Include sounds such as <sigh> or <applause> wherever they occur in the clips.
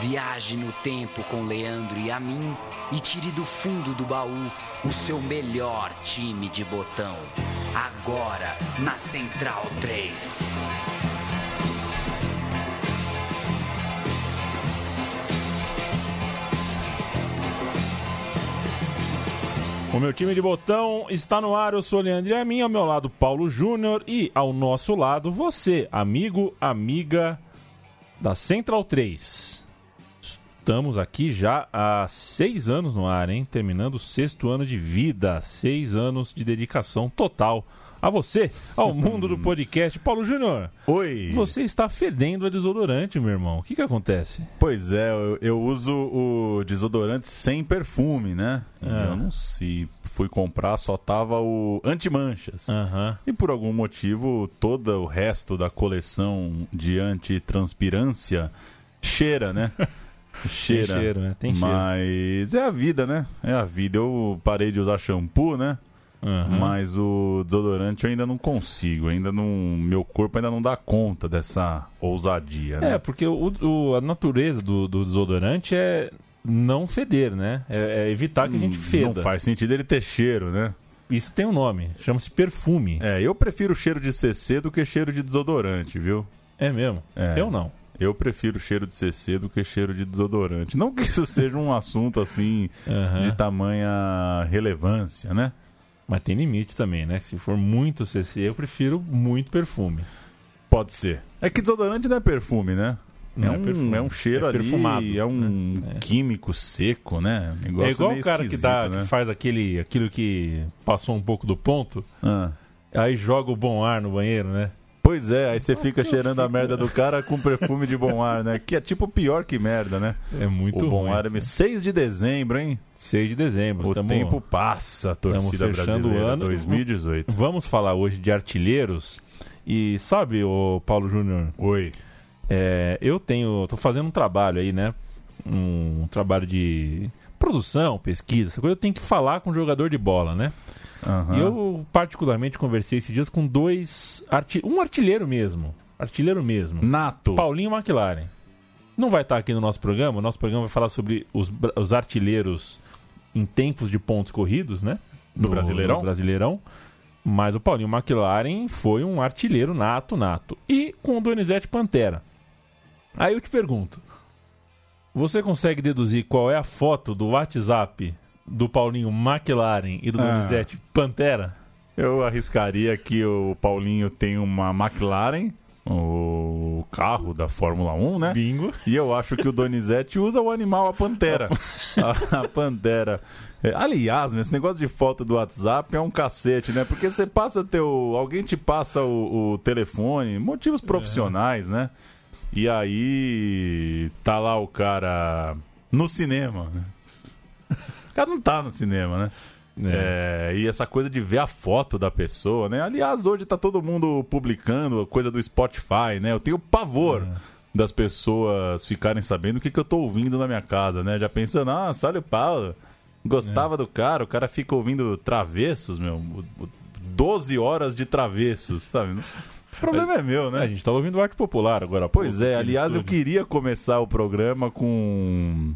Viaje no tempo com Leandro e a mim e tire do fundo do baú o seu melhor time de botão. Agora na Central 3. O meu time de botão está no ar, eu sou Leandro e a mim, ao meu lado Paulo Júnior e ao nosso lado você, amigo, amiga da Central 3. Estamos aqui já há seis anos no ar, hein? Terminando o sexto ano de vida, seis anos de dedicação total a você, ao <laughs> mundo do podcast. Paulo Júnior. Oi. Você está fedendo a desodorante, meu irmão. O que que acontece? Pois é, eu, eu uso o desodorante sem perfume, né? Ah. Eu não sei. Fui comprar, só tava o antimanchas. Aham. E por algum motivo, todo o resto da coleção de antitranspirância cheira, né? <laughs> cheira. Tem cheiro, né? Tem cheiro. Mas é a vida, né? É a vida. Eu parei de usar shampoo, né? Aham. Mas o desodorante eu ainda não consigo, ainda não, meu corpo ainda não dá conta dessa ousadia, né? É, porque o, o- a natureza do, do desodorante é não feder, né? É, é evitar que a gente Hum, feda. Não faz sentido ele ter cheiro, né? Isso tem um nome, chama-se perfume. É, eu prefiro cheiro de CC do que cheiro de desodorante, viu? É, mesmo? É. Eu não. Eu prefiro cheiro de CC do que cheiro de desodorante. Não que isso <laughs> seja um assunto assim Aham. de tamanha relevância, né? Mas tem limite também, né? Se for muito CC, eu prefiro muito perfume. Pode ser. É que desodorante não é perfume, né? Não é, é um, perfume, é um cheiro é ali, perfumado, é um né? É. químico seco, né? Um é igual o cara que, dá, né? que faz aquele, aquilo que passou um pouco do ponto, Ah. aí joga o bom ar no banheiro, né? Pois é, aí você fica cheirando a merda do cara com perfume de bom ar, né? Que é tipo pior que merda, né? É muito o bom ruim. ar é 6 de dezembro, hein? 6 de dezembro. O tamo- tempo passa, torcida fechando o brasileira ano. 2018. Vamos falar hoje de artilheiros. E sabe, o Paulo Júnior, Oi. É, eu tenho, tô fazendo um trabalho aí, né? Um, trabalho de produção, pesquisa, essa coisa. Eu tenho que falar com o jogador de bola, né? Aham. E eu particularmente conversei esses dias com dois, arti um artilheiro mesmo, artilheiro mesmo, Nato. Paulinho McLaren. Não vai estar aqui no nosso programa. O nosso programa vai falar sobre os, os artilheiros em tempos de pontos corridos, né? Do Brasileirão? do Brasileirão. Mas o Paulinho McLaren foi um artilheiro nato, nato. E com o Donizete Pantera. Aí eu te pergunto: você consegue deduzir qual é a foto do WhatsApp do Paulinho McLaren e do Ah. Donizete Pantera? Eu arriscaria que o Paulinho tem uma McLaren, o carro da Fórmula 1, né? Bingo. E eu acho que o Donizete usa o animal, a pantera. <laughs> a, a pantera. É, aliás, esse negócio de foto do WhatsApp é um cacete, né? Porque você passa teu. Alguém te passa o, o telefone, motivos profissionais, né? E aí tá lá o cara no cinema. né? O cara não tá no cinema, né? É, e essa coisa de ver a foto da pessoa, né? Aliás, hoje tá todo mundo publicando coisa do Spotify, né? Eu tenho pavor das pessoas ficarem sabendo o que, que eu tô ouvindo na minha casa, né? Já pensando, ah, olha o Paulo, gostava do cara, o cara fica ouvindo travessos, meu, o- o- 12 horas de travessos, sabe? O problema é meu, né? A gente tava ouvindo arte popular agora. Pois pouco, é, aliás, eu queria começar o programa com.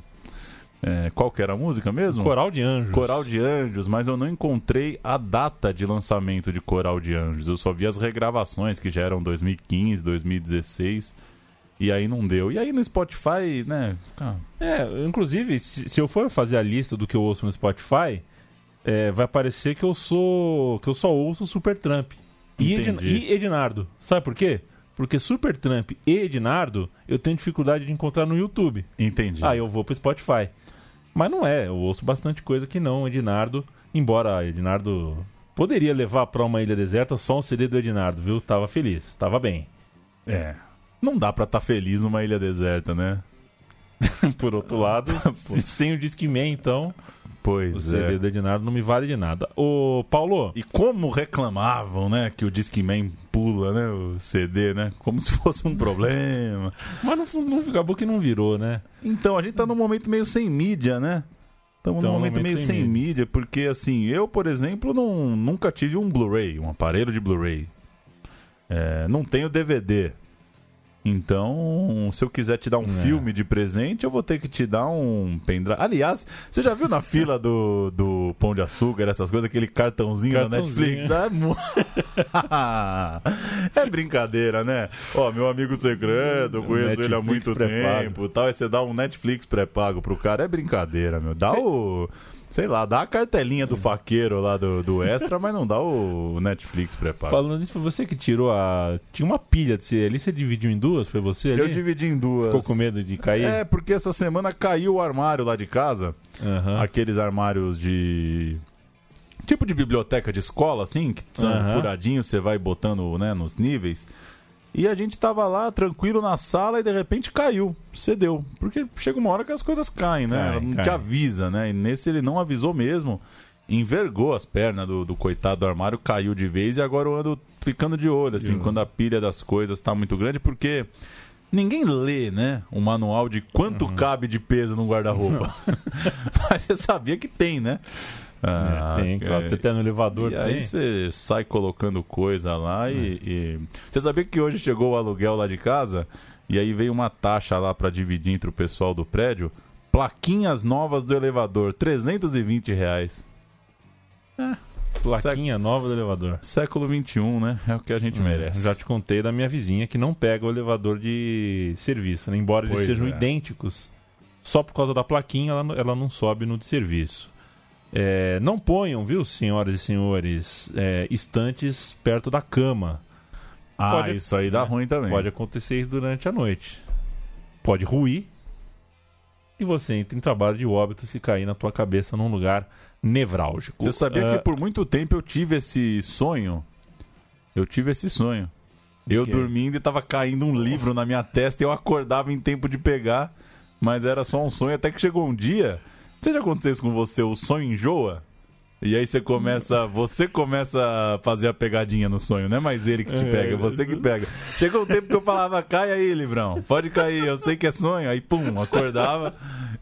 É, qual que era a música mesmo? Coral de Anjos. Coral de Anjos, mas eu não encontrei a data de lançamento de Coral de Anjos. Eu só vi as regravações que já eram 2015, 2016. E aí não deu. E aí no Spotify, né? É, inclusive, se, se eu for fazer a lista do que eu ouço no Spotify, é, vai parecer que eu sou. que eu só ouço Super Trump. E, Entendi. e Ednardo. Sabe por quê? Porque Super Trump e Ednardo eu tenho dificuldade de encontrar no YouTube. Entendi. Aí eu vou pro Spotify. Mas não é, eu ouço bastante coisa que não, Ednardo. Embora Ednardo poderia levar pra uma ilha deserta só um CD do Ednardo, viu? Tava feliz, tava bem. É. Não dá pra estar feliz numa ilha deserta, né? <laughs> Por outro lado, <laughs> se- sem o Discman, então, o Pois CD é. do Ednardo não me vale de nada. Ô, Paulo, E como reclamavam, né? Que o Discman pula, né? O CD, né? Como se fosse um problema. mas não, não acabou que não virou, né? Então, a gente tá num momento meio sem mídia, né? Estamos Então, num momento meio sem, mídia. porque assim, eu, por exemplo, não, nunca tive um Blu-ray, um aparelho de Blu-ray. É, não tenho DVD. Então, se eu quiser te dar um É. filme de presente, eu vou ter que te dar um pendrive. Aliás, você já viu na <laughs> fila do, do Pão de Açúcar, essas coisas, aquele cartãozinho, Cartãozinho. na Netflix? É, mu- <laughs> é brincadeira, né? Ó, meu amigo segredo, eu conheço ele há Netflix muito tempo e tal. Aí você dá um Netflix pré-pago pro cara, é brincadeira, meu. Dá Cê- o. Sei lá, dá a cartelinha do faqueiro lá do, do extra, mas não dá o Netflix pré-pago. Falando nisso, foi você que tirou a. Tinha uma pilha de você ali, você dividiu em duas? Foi você ali? Eu dividi em duas. Ficou com medo de cair? É, porque essa semana caiu o armário lá de casa. Aham. Aqueles armários de. Tipo de biblioteca de escola, assim, que são Aham. furadinhos, você vai botando né, nos níveis. E a gente tava lá, tranquilo na sala, e de repente caiu, cedeu. Porque chega uma hora que as coisas caem, né? Cai, cai. te avisa, né? E nesse ele não avisou mesmo. Envergou as pernas do, do coitado do armário, caiu de vez, e agora eu ando ficando de olho, assim, Eu- quando a pilha das coisas tá muito grande, porque. Ninguém lê, né? Um manual de quanto Uhum. cabe de peso num guarda-roupa. <laughs> Mas você sabia que tem, né? Ah, É, tem, claro. é. Você tem no elevador, E tem. aí você sai colocando coisa lá e, e- Você sabia que hoje chegou o aluguel lá de casa? E aí veio uma taxa lá pra dividir entre o pessoal do prédio. Plaquinhas novas do elevador, 320 reais. Plaquinha nova do elevador. Século 21, né? É o que a gente merece. Já te contei da minha vizinha que não pega o elevador de serviço, né? Embora eles Pois sejam é. idênticos, só por causa da plaquinha ela, ela não sobe no de serviço. É, não ponham, viu, senhoras e senhores, é, estantes perto da cama. Ah, Pode- isso aí dá né? ruim também. Pode acontecer isso durante a noite. Pode ruir e você entra em trabalho de óbito se cair na tua cabeça num lugar nevrálgico. Você sabia Ah, que por muito tempo eu tive esse sonho? Eu tive esse sonho. Eu dormindo e tava caindo um livro na minha testa e eu acordava em tempo de pegar, mas era só um sonho até que chegou um dia. Você já aconteceu isso com você? O sonho enjoa? E aí você começa, você começa a fazer a pegadinha no sonho, não é mais ele que te É, pega, é você que pega. Chegou um tempo que eu falava, cai aí, livrão, pode cair, eu sei que é sonho. Aí, pum, acordava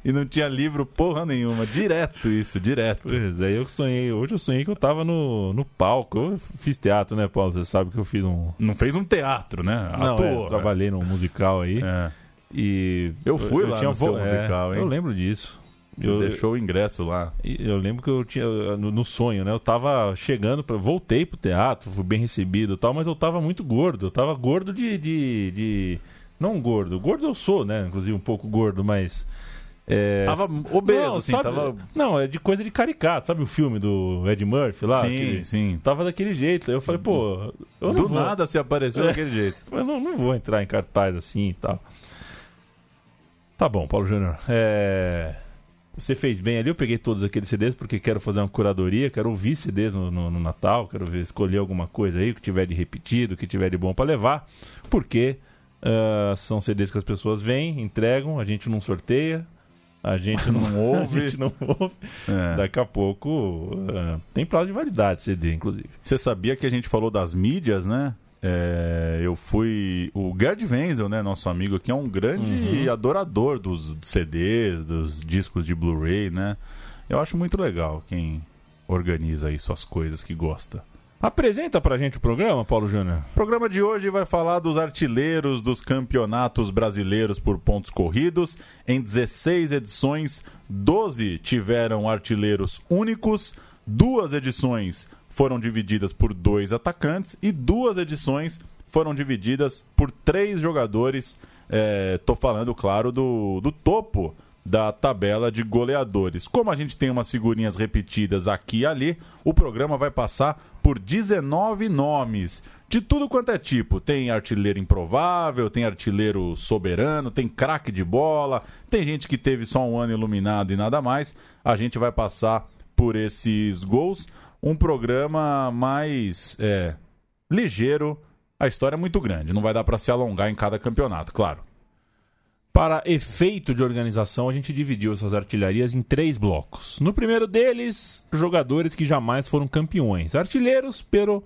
e não tinha livro porra nenhuma. Direto isso, direto. Pois é, eu sonhei. Hoje eu sonhei que eu tava no, no palco. Eu fiz teatro, né, Paulo? Você sabe que eu fiz um. Não fez um teatro, né? Não, Atuou. é, trabalhei num musical aí. É. E. Eu fui lá no seu vo- musical, é, hein? Eu lembro disso. Você eu, deixou o ingresso lá. eu lembro que eu tinha. No, no sonho, né? Eu tava chegando. Pra, voltei pro teatro, fui bem recebido e tal, mas eu tava muito gordo. Eu tava gordo de. de, de- não gordo. Gordo eu sou, né? Inclusive um pouco gordo, mas. É, Tava obeso, não, assim, sabe- tava... Não, é de coisa de caricato. Sabe o filme do Ed Murphy lá? sim, Aquele- sim. Tava daquele jeito. Aí eu falei, pô, eu Do vou, nada se apareceu É. daquele jeito. <laughs> eu não, não vou entrar em cartaz assim e tal. Tá bom, Paulo Júnior. É, Você fez bem ali, eu peguei todos aqueles CDs porque quero fazer uma curadoria, quero ouvir CDs no, no- no Natal, quero ver, escolher alguma coisa aí que tiver de repetido, que tiver de bom pra levar, porque ah, são CDs que as pessoas vêm, entregam, a gente não sorteia, a gente <laughs> não, ouve. <laughs> a gente não ouve. É. Daqui a pouco ah, tem prazo de validade CD, inclusive. Você sabia que a gente falou das mídias, né? É, eu fui. O Gerd Wenzel, né? Nosso amigo aqui, é um grande adorador dos CDs, dos discos de Blu-ray, né? Eu acho muito legal quem organiza aí suas coisas que gosta. Apresenta pra gente o programa, Paulo Júnior. O programa de hoje vai falar dos artilheiros dos campeonatos brasileiros por pontos corridos. Em 16 edições, 12 tiveram artilheiros únicos, duas edições foram divididas por dois atacantes e duas edições foram divididas por três jogadores. Estou falando, claro, do, do topo da tabela de goleadores. Como a gente tem umas figurinhas repetidas aqui e ali, o programa vai passar por 19 nomes. De tudo quanto é tipo. Tem artilheiro improvável, tem artilheiro soberano, tem craque de bola, tem gente que teve só um ano iluminado e nada mais. A gente vai passar por esses gols. Um programa mais é, ligeiro. A história é muito grande, não vai dar para se alongar em cada campeonato, claro. Para efeito de organização, a gente dividiu essas artilharias em três blocos. No primeiro deles, jogadores que jamais foram campeões. Artilheiros, pero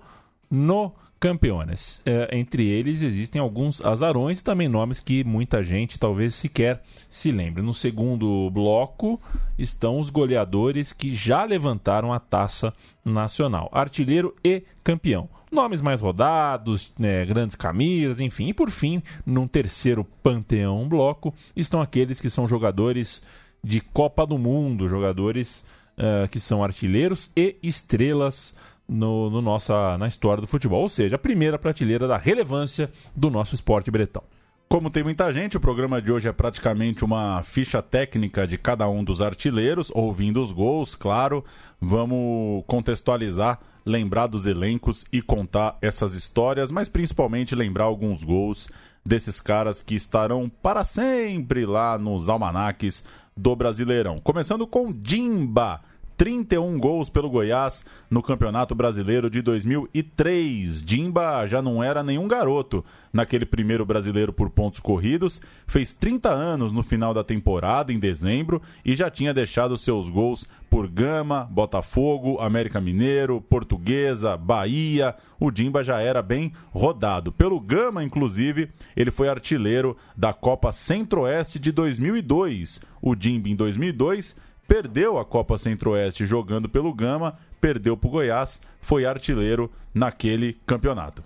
no campeões. É, entre eles existem alguns azarões e também nomes que muita gente talvez sequer se lembre. No segundo bloco estão os goleadores que já levantaram a taça nacional, artilheiro e campeão. Nomes mais rodados, né, grandes camisas, enfim. E por fim, num terceiro panteão bloco, estão aqueles que são jogadores de Copa do Mundo, jogadores uh, que são artilheiros e estrelas no, no, nossa, na história do futebol. Ou seja, a primeira prateleira da relevância do nosso esporte bretão. Como tem muita gente, o programa de hoje é praticamente uma ficha técnica de cada um dos artilheiros, ouvindo os gols, claro. Vamos contextualizar, lembrar dos elencos e contar essas histórias, mas principalmente lembrar alguns gols desses caras que estarão para sempre lá nos almanaques do Brasileirão. Começando com Dimba 31 gols pelo Goiás no Campeonato Brasileiro de 2003. Dimba já não era nenhum garoto naquele primeiro brasileiro por pontos corridos, fez 30 anos no final da temporada, em dezembro, e já tinha deixado seus gols por Gama, Botafogo, América Mineiro, Portuguesa, Bahia. O Dimba já era bem rodado. Pelo Gama, inclusive, ele foi artilheiro da Copa Centro-Oeste de 2002. O Dimba, em 2002, perdeu a Copa Centro-Oeste jogando pelo Gama, perdeu para o Goiás, foi artilheiro naquele campeonato.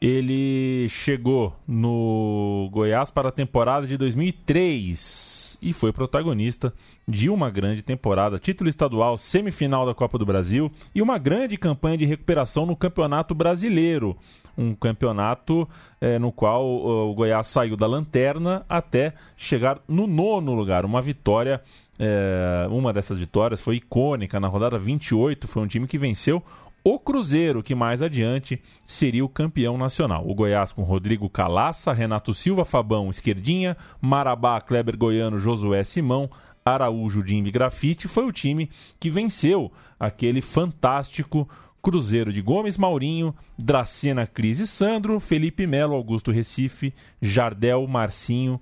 Ele chegou no Goiás para a temporada de 2003 e foi protagonista de uma grande temporada, título estadual, semifinal da Copa do Brasil e uma grande campanha de recuperação no Campeonato Brasileiro, um campeonato é, no qual o Goiás saiu da lanterna até chegar no nono lugar, uma vitória é, uma dessas vitórias foi icônica. Na rodada 28, foi um time que venceu o Cruzeiro, que mais adiante seria o campeão nacional. O Goiás com Rodrigo Calaça, Renato Silva, Fabão, Esquerdinha, Marabá, Kleber Goiano, Josué Simão, Araújo, Dimbe Grafite, foi o time que venceu aquele fantástico Cruzeiro de Gomes, Maurinho, Dracena, Cris e Sandro, Felipe Melo, Augusto Recife, Jardel, Marcinho,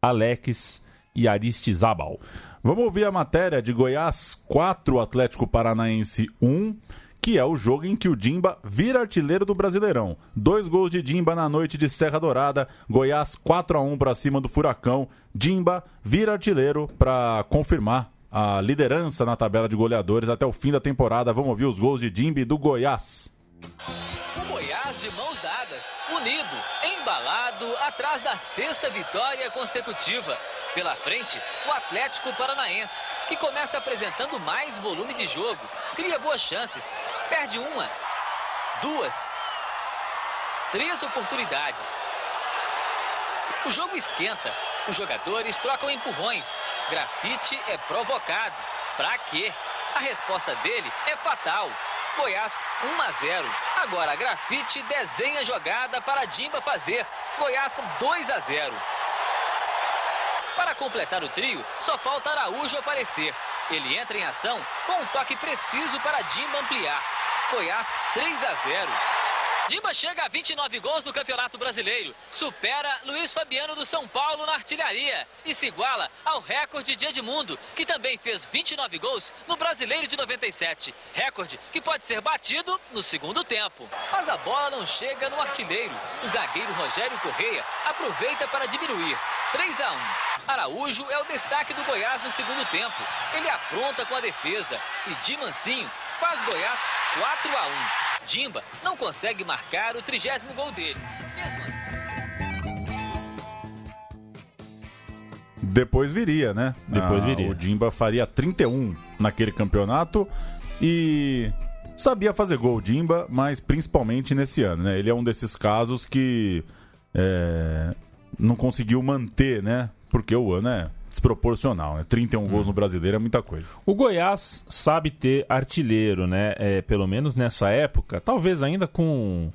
Alex e Aristizabal. Vamos ouvir a matéria de Goiás 4, Atlético Paranaense 1, que é o jogo em que o Dimba vira artilheiro do Brasileirão. Dois gols de Dimba na noite de Serra Dourada, Goiás 4 a 1 para cima do Furacão. Dimba vira artilheiro para confirmar a liderança na tabela de goleadores até o fim da temporada. Vamos ouvir os gols de Dimba e do Goiás. O Goiás de mãos dadas, unido, embalado, atrás da sexta vitória consecutiva. Pela frente, o Atlético Paranaense, que começa apresentando mais volume de jogo, cria boas chances, perde uma, duas, três oportunidades. O jogo esquenta, os jogadores trocam empurrões, grafite é provocado. Pra quê? A resposta dele é fatal. Goiás 1 a 0. Agora Grafite desenha jogada para Dimba fazer. Goiás 2 a 0. Para completar o trio, só falta Araújo aparecer. Ele entra em ação com um toque preciso para Dimba ampliar. Goiás 3 a 0. Dimba chega a 29 gols no Campeonato Brasileiro, supera Luiz Fabiano do São Paulo na artilharia e se iguala ao recorde de Edmundo, que também fez 29 gols no Brasileiro de 97. Recorde que pode ser batido no segundo tempo. Mas a bola não chega no artilheiro. O zagueiro Rogério Correia aproveita para diminuir. 3 a 1. Araújo é o destaque do Goiás no segundo tempo. Ele apronta com a defesa e de mansinho faz Goiás 4 a 1. Dimba não consegue marcar o trigésimo gol dele. Mesmo assim... Depois viria, né? Depois ah, viria. O Dimba faria 31 naquele campeonato e sabia fazer gol, Dimba, mas principalmente nesse ano, né? Ele é um desses casos que é, não conseguiu manter, né? Porque o ano é desproporcional, né? 31 hum. gols no brasileiro é muita coisa. O Goiás sabe ter artilheiro, né? É, pelo menos nessa época, talvez ainda com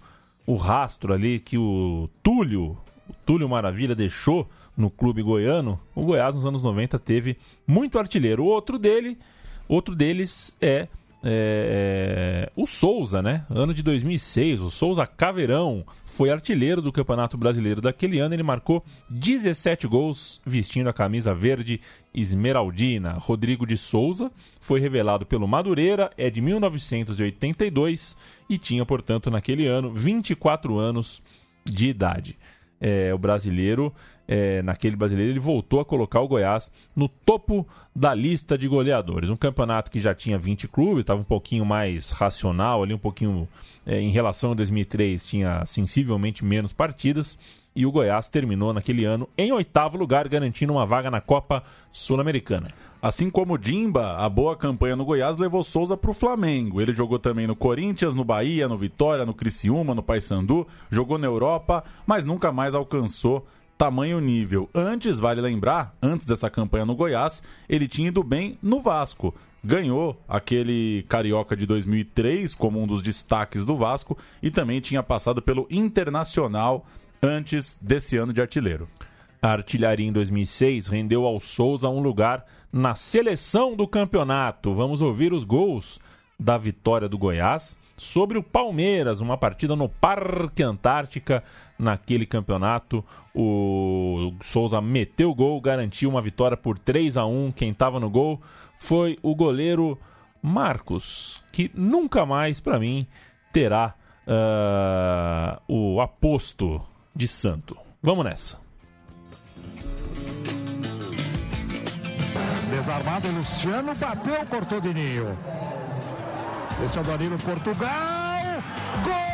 o rastro ali que o Túlio, o Túlio Maravilha deixou no clube goiano, o Goiás nos anos 90 teve muito artilheiro. O outro dele, outro deles é é, o Souza, né? Ano de 2006, o Souza Caveirão foi artilheiro do Campeonato Brasileiro daquele ano. Ele marcou 17 gols vestindo a camisa verde esmeraldina. Rodrigo de Souza foi revelado pelo Madureira, é de 1982 e tinha, portanto, naquele ano 24 anos de idade. É, o brasileiro é, naquele brasileiro, ele voltou a colocar o Goiás no topo da lista de goleadores. Um campeonato que já tinha 20 clubes, estava um pouquinho mais racional ali, um pouquinho é, em relação a 2003, tinha sensivelmente menos partidas. E o Goiás terminou naquele ano em oitavo lugar, garantindo uma vaga na Copa Sul-Americana. Assim como o Dimba, a boa campanha no Goiás levou Souza para o Flamengo. Ele jogou também no Corinthians, no Bahia, no Vitória, no Criciúma, no Paysandu, jogou na Europa, mas nunca mais alcançou tamanho nível. Antes, vale lembrar, antes dessa campanha no Goiás, ele tinha ido bem no Vasco. Ganhou aquele Carioca de 2003 como um dos destaques do Vasco e também tinha passado pelo Internacional antes desse ano de artilheiro. A artilharia em 2006 rendeu ao Souza um lugar na seleção do campeonato. Vamos ouvir os gols da vitória do Goiás sobre o Palmeiras, uma partida no Parque Antártica naquele campeonato. O Souza meteu o gol, garantiu uma vitória por 3 a 1. Quem estava no gol foi o goleiro Marcos, que nunca mais, para mim, terá uh, o aposto de santo. Vamos nessa. Desarmado, Luciano bateu, cortou de ninho. Esse é o Danilo Portugal. Gol!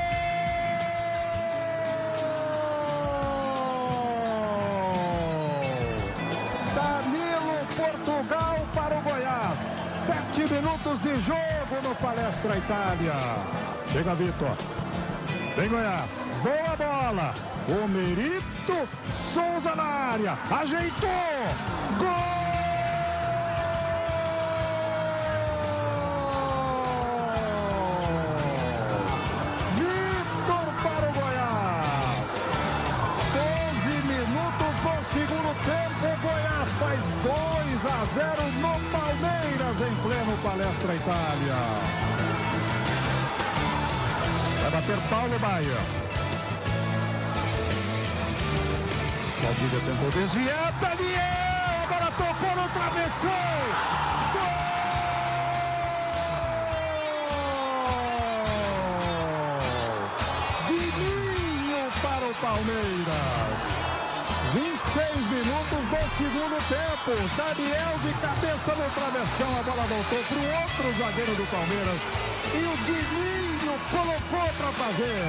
Sete minutos de jogo no Palestra Itália. Chega Vitor. Vem Goiás. Boa bola. O Merito Souza na área. Ajeitou. Gol! 0 no Palmeiras em pleno Palestra Itália. Vai bater Paulo Baia. Valdívia tentou desviar, Daniel, agora tocou no travessão. Gol! para o Palmeiras. 26 minutos do segundo tempo. Daniel de cabeça no travessão. A bola voltou para o outro zagueiro do Palmeiras. E o Dininho colocou para fazer.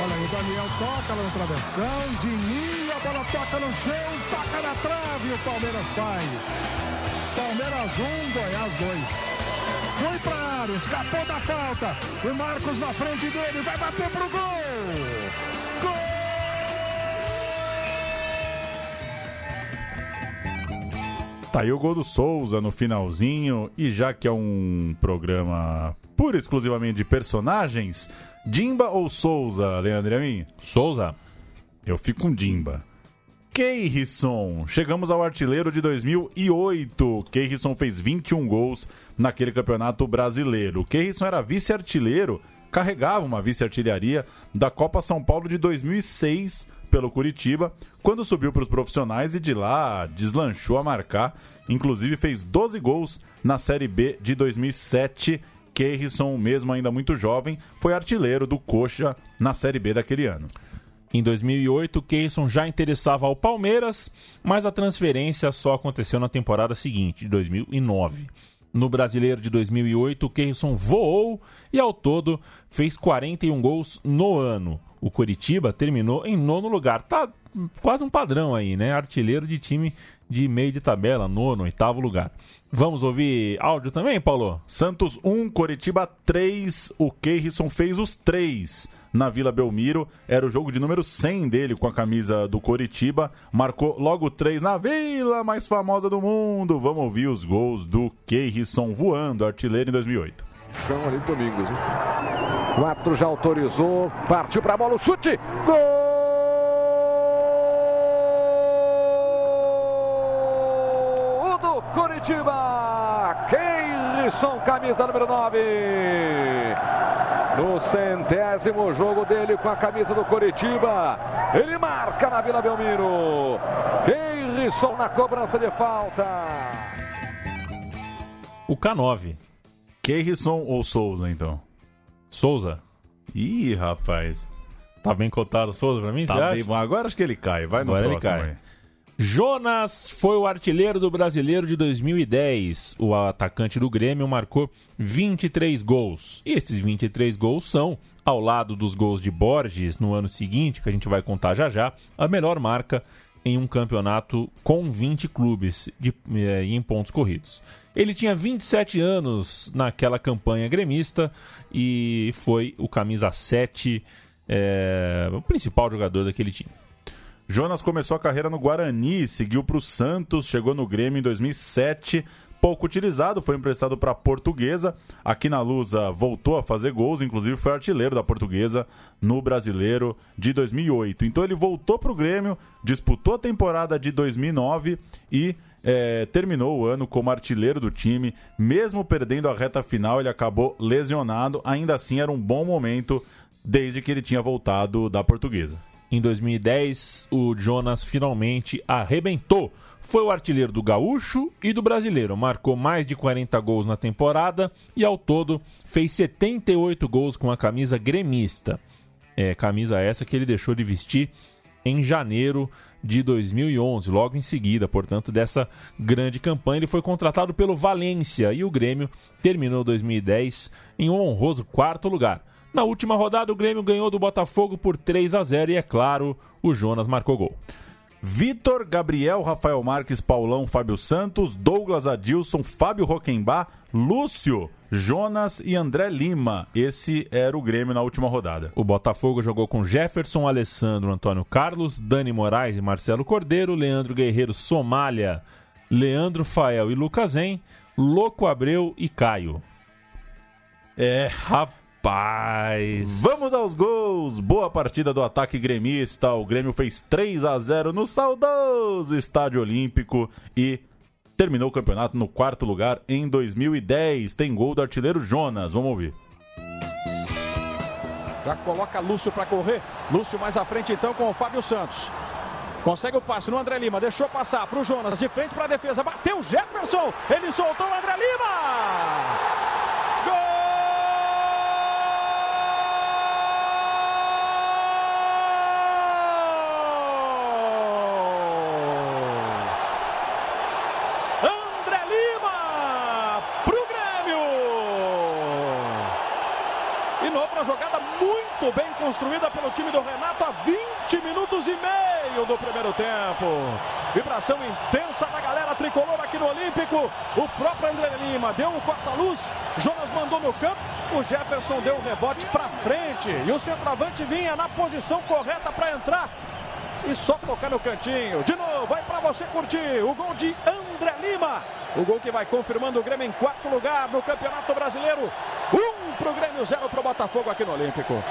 Olha aí, o Daniel toca no travessão. Dininho, a bola toca no chão, toca na trave. O Palmeiras faz. Palmeiras 1, Goiás 2. Foi para a área, escapou da falta. O Marcos na frente dele, vai bater pro. Gol! Tá aí o gol do Souza no finalzinho. E já que é um programa pura e exclusivamente de personagens, Dimba ou Souza, Leandro Amin? Souza. Eu fico com Dimba. Keirson. Chegamos ao artilheiro de 2008. Keirson fez 21 gols naquele campeonato brasileiro. Keirson era vice-artilheiro, carregava uma vice-artilharia da Copa São Paulo de 2006 pelo Curitiba, quando subiu para os profissionais e de lá deslanchou a marcar. Inclusive fez 12 gols na Série B de 2007. Keirson, mesmo ainda muito jovem, foi artilheiro do Coxa na Série B daquele ano. Em 2008, Keirson já interessava ao Palmeiras, mas a transferência só aconteceu na temporada seguinte, de 2009. No Brasileiro de 2008, Keirson voou e ao todo fez 41 gols no ano. O Curitiba terminou em nono lugar. Tá quase um padrão aí, né? Artilheiro de time de meio de tabela, nono, oitavo lugar. Vamos ouvir áudio também, Paulo? Santos 1, Coritiba 3. O Keirson fez os três na Vila Belmiro. Era o jogo de número 100 dele com a camisa do Coritiba. Marcou logo três na vila mais famosa do mundo. Vamos ouvir os gols do Keirson voando, artilheiro em 2008. Chama ali Domingos. Hein? Quatro já autorizou. Partiu para a bola o chute. Gol! do Curitiba. Keirson camisa número 9. No centésimo jogo dele com a camisa do Coritiba. Ele marca na Vila Belmiro. Keirson na cobrança de falta. O K9. Keirson ou Souza, então? Souza. Ih, rapaz. Tá bem cotado o Souza pra mim? Tá bem bom. Agora acho que ele cai. Vai no Agora ele próximo cai. aí. Jonas foi o artilheiro do brasileiro de 2010. O atacante do Grêmio marcou 23 gols. E esses 23 gols são, ao lado dos gols de Borges no ano seguinte, que a gente vai contar já já, a melhor marca em um campeonato com 20 clubes de, eh, em pontos corridos. Ele tinha 27 anos naquela campanha gremista e foi o camisa 7, eh, o principal jogador daquele time. Jonas começou a carreira no Guarani, seguiu para o Santos, chegou no Grêmio em 2007. Pouco utilizado, foi emprestado para a Portuguesa. Aqui na Lusa voltou a fazer gols, inclusive foi artilheiro da Portuguesa no Brasileiro de 2008. Então ele voltou para o Grêmio, disputou a temporada de 2009 e eh, terminou o ano como artilheiro do time. Mesmo perdendo a reta final, ele acabou lesionado. Ainda assim, era um bom momento desde que ele tinha voltado da Portuguesa. Em 2010, o Jonas finalmente arrebentou. Foi o artilheiro do Gaúcho e do Brasileiro. Marcou mais de 40 gols na temporada e, ao todo, fez 78 gols com a camisa gremista. É, camisa essa que ele deixou de vestir em janeiro de 2011, logo em seguida, portanto, dessa grande campanha. Ele foi contratado pelo Valência e o Grêmio terminou 2010 em um honroso quarto lugar. Na última rodada, o Grêmio ganhou do Botafogo por 3 a 0 e, é claro, o Jonas marcou gol. Vitor, Gabriel, Rafael Marques, Paulão, Fábio Santos, Douglas Adilson, Fábio Roquembar, Lúcio, Jonas e André Lima. Esse era o Grêmio na última rodada. O Botafogo jogou com Jefferson, Alessandro, Antônio Carlos, Dani Moraes e Marcelo Cordeiro, Leandro Guerreiro, Somália, Leandro Fael e Lucas En, Louco Abreu e Caio. É, Rapaz! Vamos aos gols! Boa partida do ataque gremista. O Grêmio fez 3 a 0 no saudoso Estádio Olímpico e terminou o campeonato no quarto lugar em 2010. Tem gol do artilheiro Jonas. Vamos ouvir. Já coloca Lúcio para correr. Lúcio mais à frente então com o Fábio Santos. Consegue o passe no André Lima, deixou passar para o Jonas, de frente para a defesa, bateu Jefferson, ele soltou o André Lima! Gol! André Lima pro Grêmio! E noutra jogada muito bem construída pelo time do Renato há 20 minutos e meio do primeiro tempo. Vibração intensa da galera tricolor aqui no Olímpico. O próprio André Lima deu um corta-luz. Jonas mandou no campo. O Jefferson deu um rebote para frente. E o centroavante vinha na posição correta para entrar. E só tocar no cantinho. De novo, vai para você curtir. O gol de André Lima. O gol que vai confirmando o Grêmio em quarto lugar no Campeonato Brasileiro. Um pro Grêmio, zero pro Botafogo aqui no Olímpico.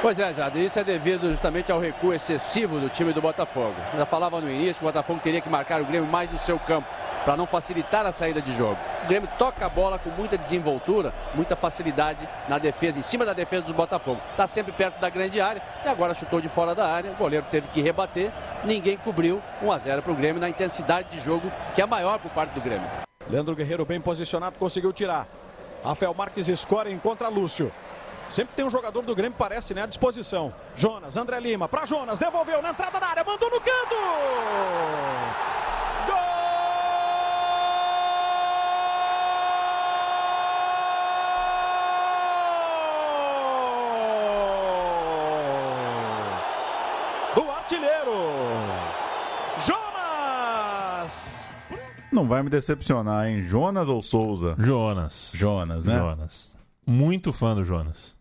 Pois é, Jado, isso é devido justamente ao recuo excessivo do time do Botafogo. Já falava no início que o Botafogo teria que marcar o Grêmio mais no seu campo, para não facilitar a saída de jogo. O Grêmio toca a bola com muita desenvoltura, muita facilidade na defesa, em cima da defesa do Botafogo. Está sempre perto da grande área e agora chutou de fora da área. O goleiro teve que rebater, ninguém cobriu 1 a 0 para o Grêmio na intensidade de jogo que é maior por parte do Grêmio. Leandro Guerreiro bem posicionado, conseguiu tirar. Rafael Marques escora e encontra Lúcio. Sempre tem um jogador do Grêmio, parece, né, à disposição. Jonas, André Lima, para Jonas, devolveu na entrada da área, mandou no canto! Gol! Artilheiro! Jonas! Não vai me decepcionar, hein? Jonas ou Souza? Jonas. Jonas, né? Jonas. Muito fã do Jonas.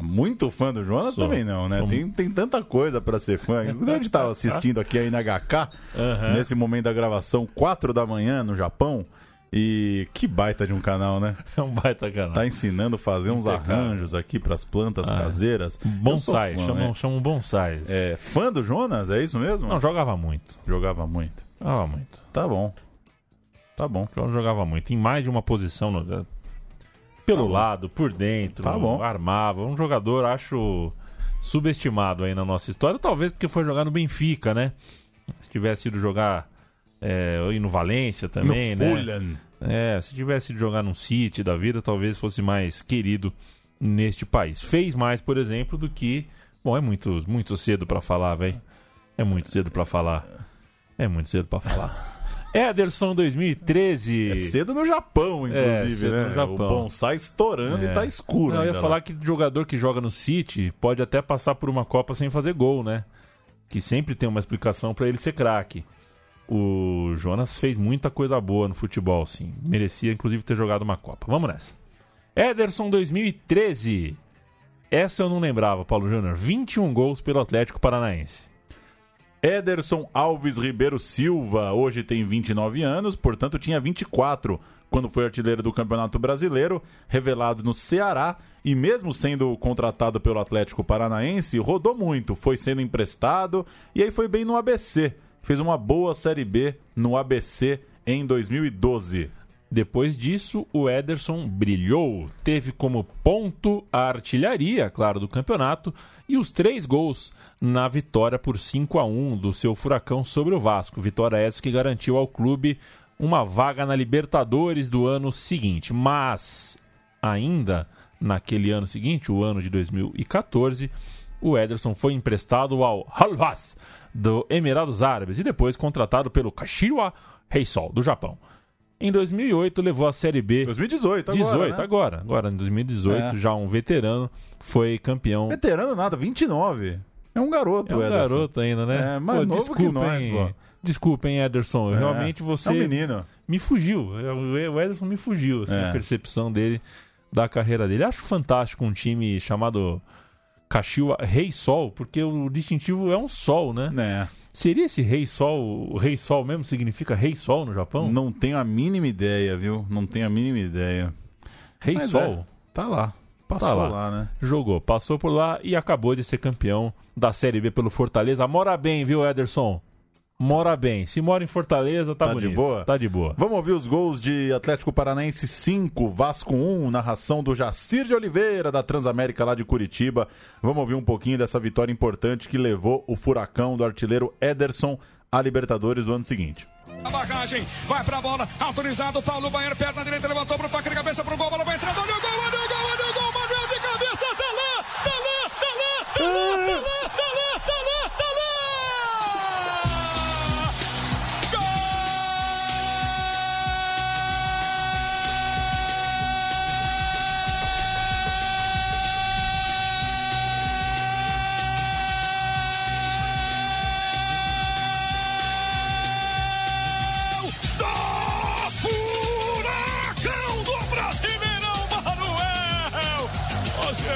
Muito fã do Jonas Sou. também não, né? Sou. Tem, tem tanta coisa pra ser fã. <laughs> Inclusive, a gente tava assistindo aqui a NHK, Aham. nesse momento da gravação, 4 da manhã no Japão. E que baita de um canal, né? <laughs> É um baita canal. Tá ensinando a fazer uns arranjos aqui pras plantas Ah, caseiras. Bonsai. Fã, Chamam, né? chamam bonsai. É, fã do Jonas? É isso mesmo? Não, jogava muito. Jogava muito. Jogava muito. Tá bom. Tá bom. Jogava muito. Em mais de uma posição. No... Pelo bom. lado, por dentro, Tá bom. armava. Um jogador, acho, subestimado aí na nossa história. Talvez porque foi jogar no Benfica, né? Se tivesse ido jogar é, aí no Valência também, no né? Fulham. É, se tivesse ido jogar num City da vida, talvez fosse mais querido neste país. Fez mais, por exemplo, do que. Bom, é muito, muito cedo pra falar, velho. É muito cedo pra falar. É muito cedo pra falar. <laughs> Ederson 2013. É cedo no Japão, É, inclusive, cedo né? no Japão. O bonsai estourando É. e tá escuro. Não, eu ia ainda lá. falar que jogador que joga no City pode até passar por uma Copa sem fazer gol, né? Que sempre tem uma explicação pra ele ser craque. O Jonas fez muita coisa boa no futebol, sim. Merecia, inclusive, ter jogado uma Copa. Vamos nessa. Ederson 2013. Essa eu não lembrava, Paulo Júnior. 21 gols pelo Atlético Paranaense. Ederson Alves Ribeiro Silva, hoje tem 29 anos, portanto tinha 24 quando foi artilheiro do Campeonato Brasileiro, revelado no Ceará e mesmo sendo contratado pelo Atlético Paranaense, rodou muito, foi sendo emprestado e aí foi bem no ABC. Fez uma boa Série B no ABC em 2012. Depois disso, o Ederson brilhou. Teve como ponto a artilharia, claro, do campeonato e os três gols na vitória por 5 a 1 do seu Furacão sobre o Vasco. Vitória essa que garantiu ao clube uma vaga na Libertadores do ano seguinte. Mas, ainda naquele ano seguinte, o ano de 2014, o Ederson foi emprestado ao Al-Vas do Emirados Árabes e depois contratado pelo Kashiwa Reysol do Japão. Em 2008 levou a Série B 2018 agora, 18 né? agora, agora em 2018, É. já um veterano foi campeão. Veterano nada, 29. É um garoto, É um Ederson. garoto ainda, né? É, novo que nós, pô. Desculpem, Ederson. É. Realmente você É um menino. me fugiu. O Ederson me fugiu, assim, É. a percepção dele da carreira dele. Acho fantástico um time chamado Kashiwa Rei Sol, porque o distintivo é um sol, né? Né? Seria esse Rei Sol, o Rei Sol mesmo significa Rei Sol no Japão? Não tenho a mínima ideia, viu? Não tenho a mínima ideia. Rei Mas Sol. Tá lá. Passou Tá lá. lá. né? Jogou, passou por lá e acabou de ser campeão da Série B pelo Fortaleza. Mora bem, viu, Ederson? Mora bem. Se mora em Fortaleza, tá, Tá de bonito. boa? Tá de boa. Vamos ouvir os gols de Atlético Paranaense 5, Vasco 1, narração do Jacir de Oliveira, da Transamérica lá de Curitiba. Vamos ouvir um pouquinho dessa vitória importante que levou o furacão do artilheiro Ederson à Libertadores do ano seguinte. A bagagem, vai pra bola, autorizado, Paulo Baiano, perna direita, levantou pro toque de cabeça pro gol, bola vai entrando, olha o gol, olha o gol, olha o gol, Manuel de cabeça, tá lá, tá lá, tá lá, tá lá, tá lá, tá lá, tá lá, tá lá!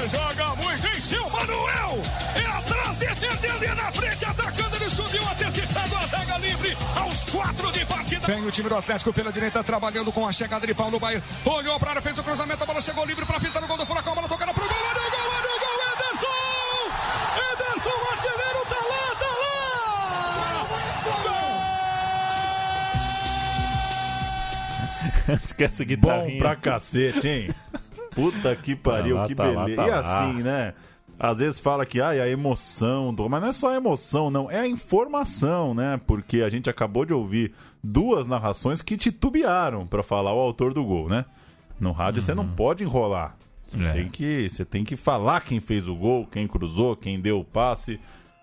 Joga muito em seu Manuel! É atrás, defendendo e é na frente, atacando, ele subiu antecipado a zaga livre aos quatro de partida. Vem o time do Atlético pela direita, trabalhando com a chegada de Paulo Baier. Olhou para área, fez o cruzamento, a bola chegou livre para pintar o gol do Furacão, a bola tocada pro gol, olha o gol, olha o gol, Ederson! Ederson, artilheiro, tá lá, tá lá! <laughs> Esquece a Bom guitarrinha. pra cacete, hein? <laughs> Puta que pariu, lá, que tá lá, beleza. tá e lá. assim, né? Às vezes fala que ai, a emoção, do- mas não é só a emoção, não, é a informação, né? Porque a gente acabou de ouvir duas narrações que titubearam pra falar o autor do gol, né? No rádio você não pode enrolar. Você, Uhum. É. tem que, você tem que falar quem fez o gol, quem cruzou, quem deu o passe.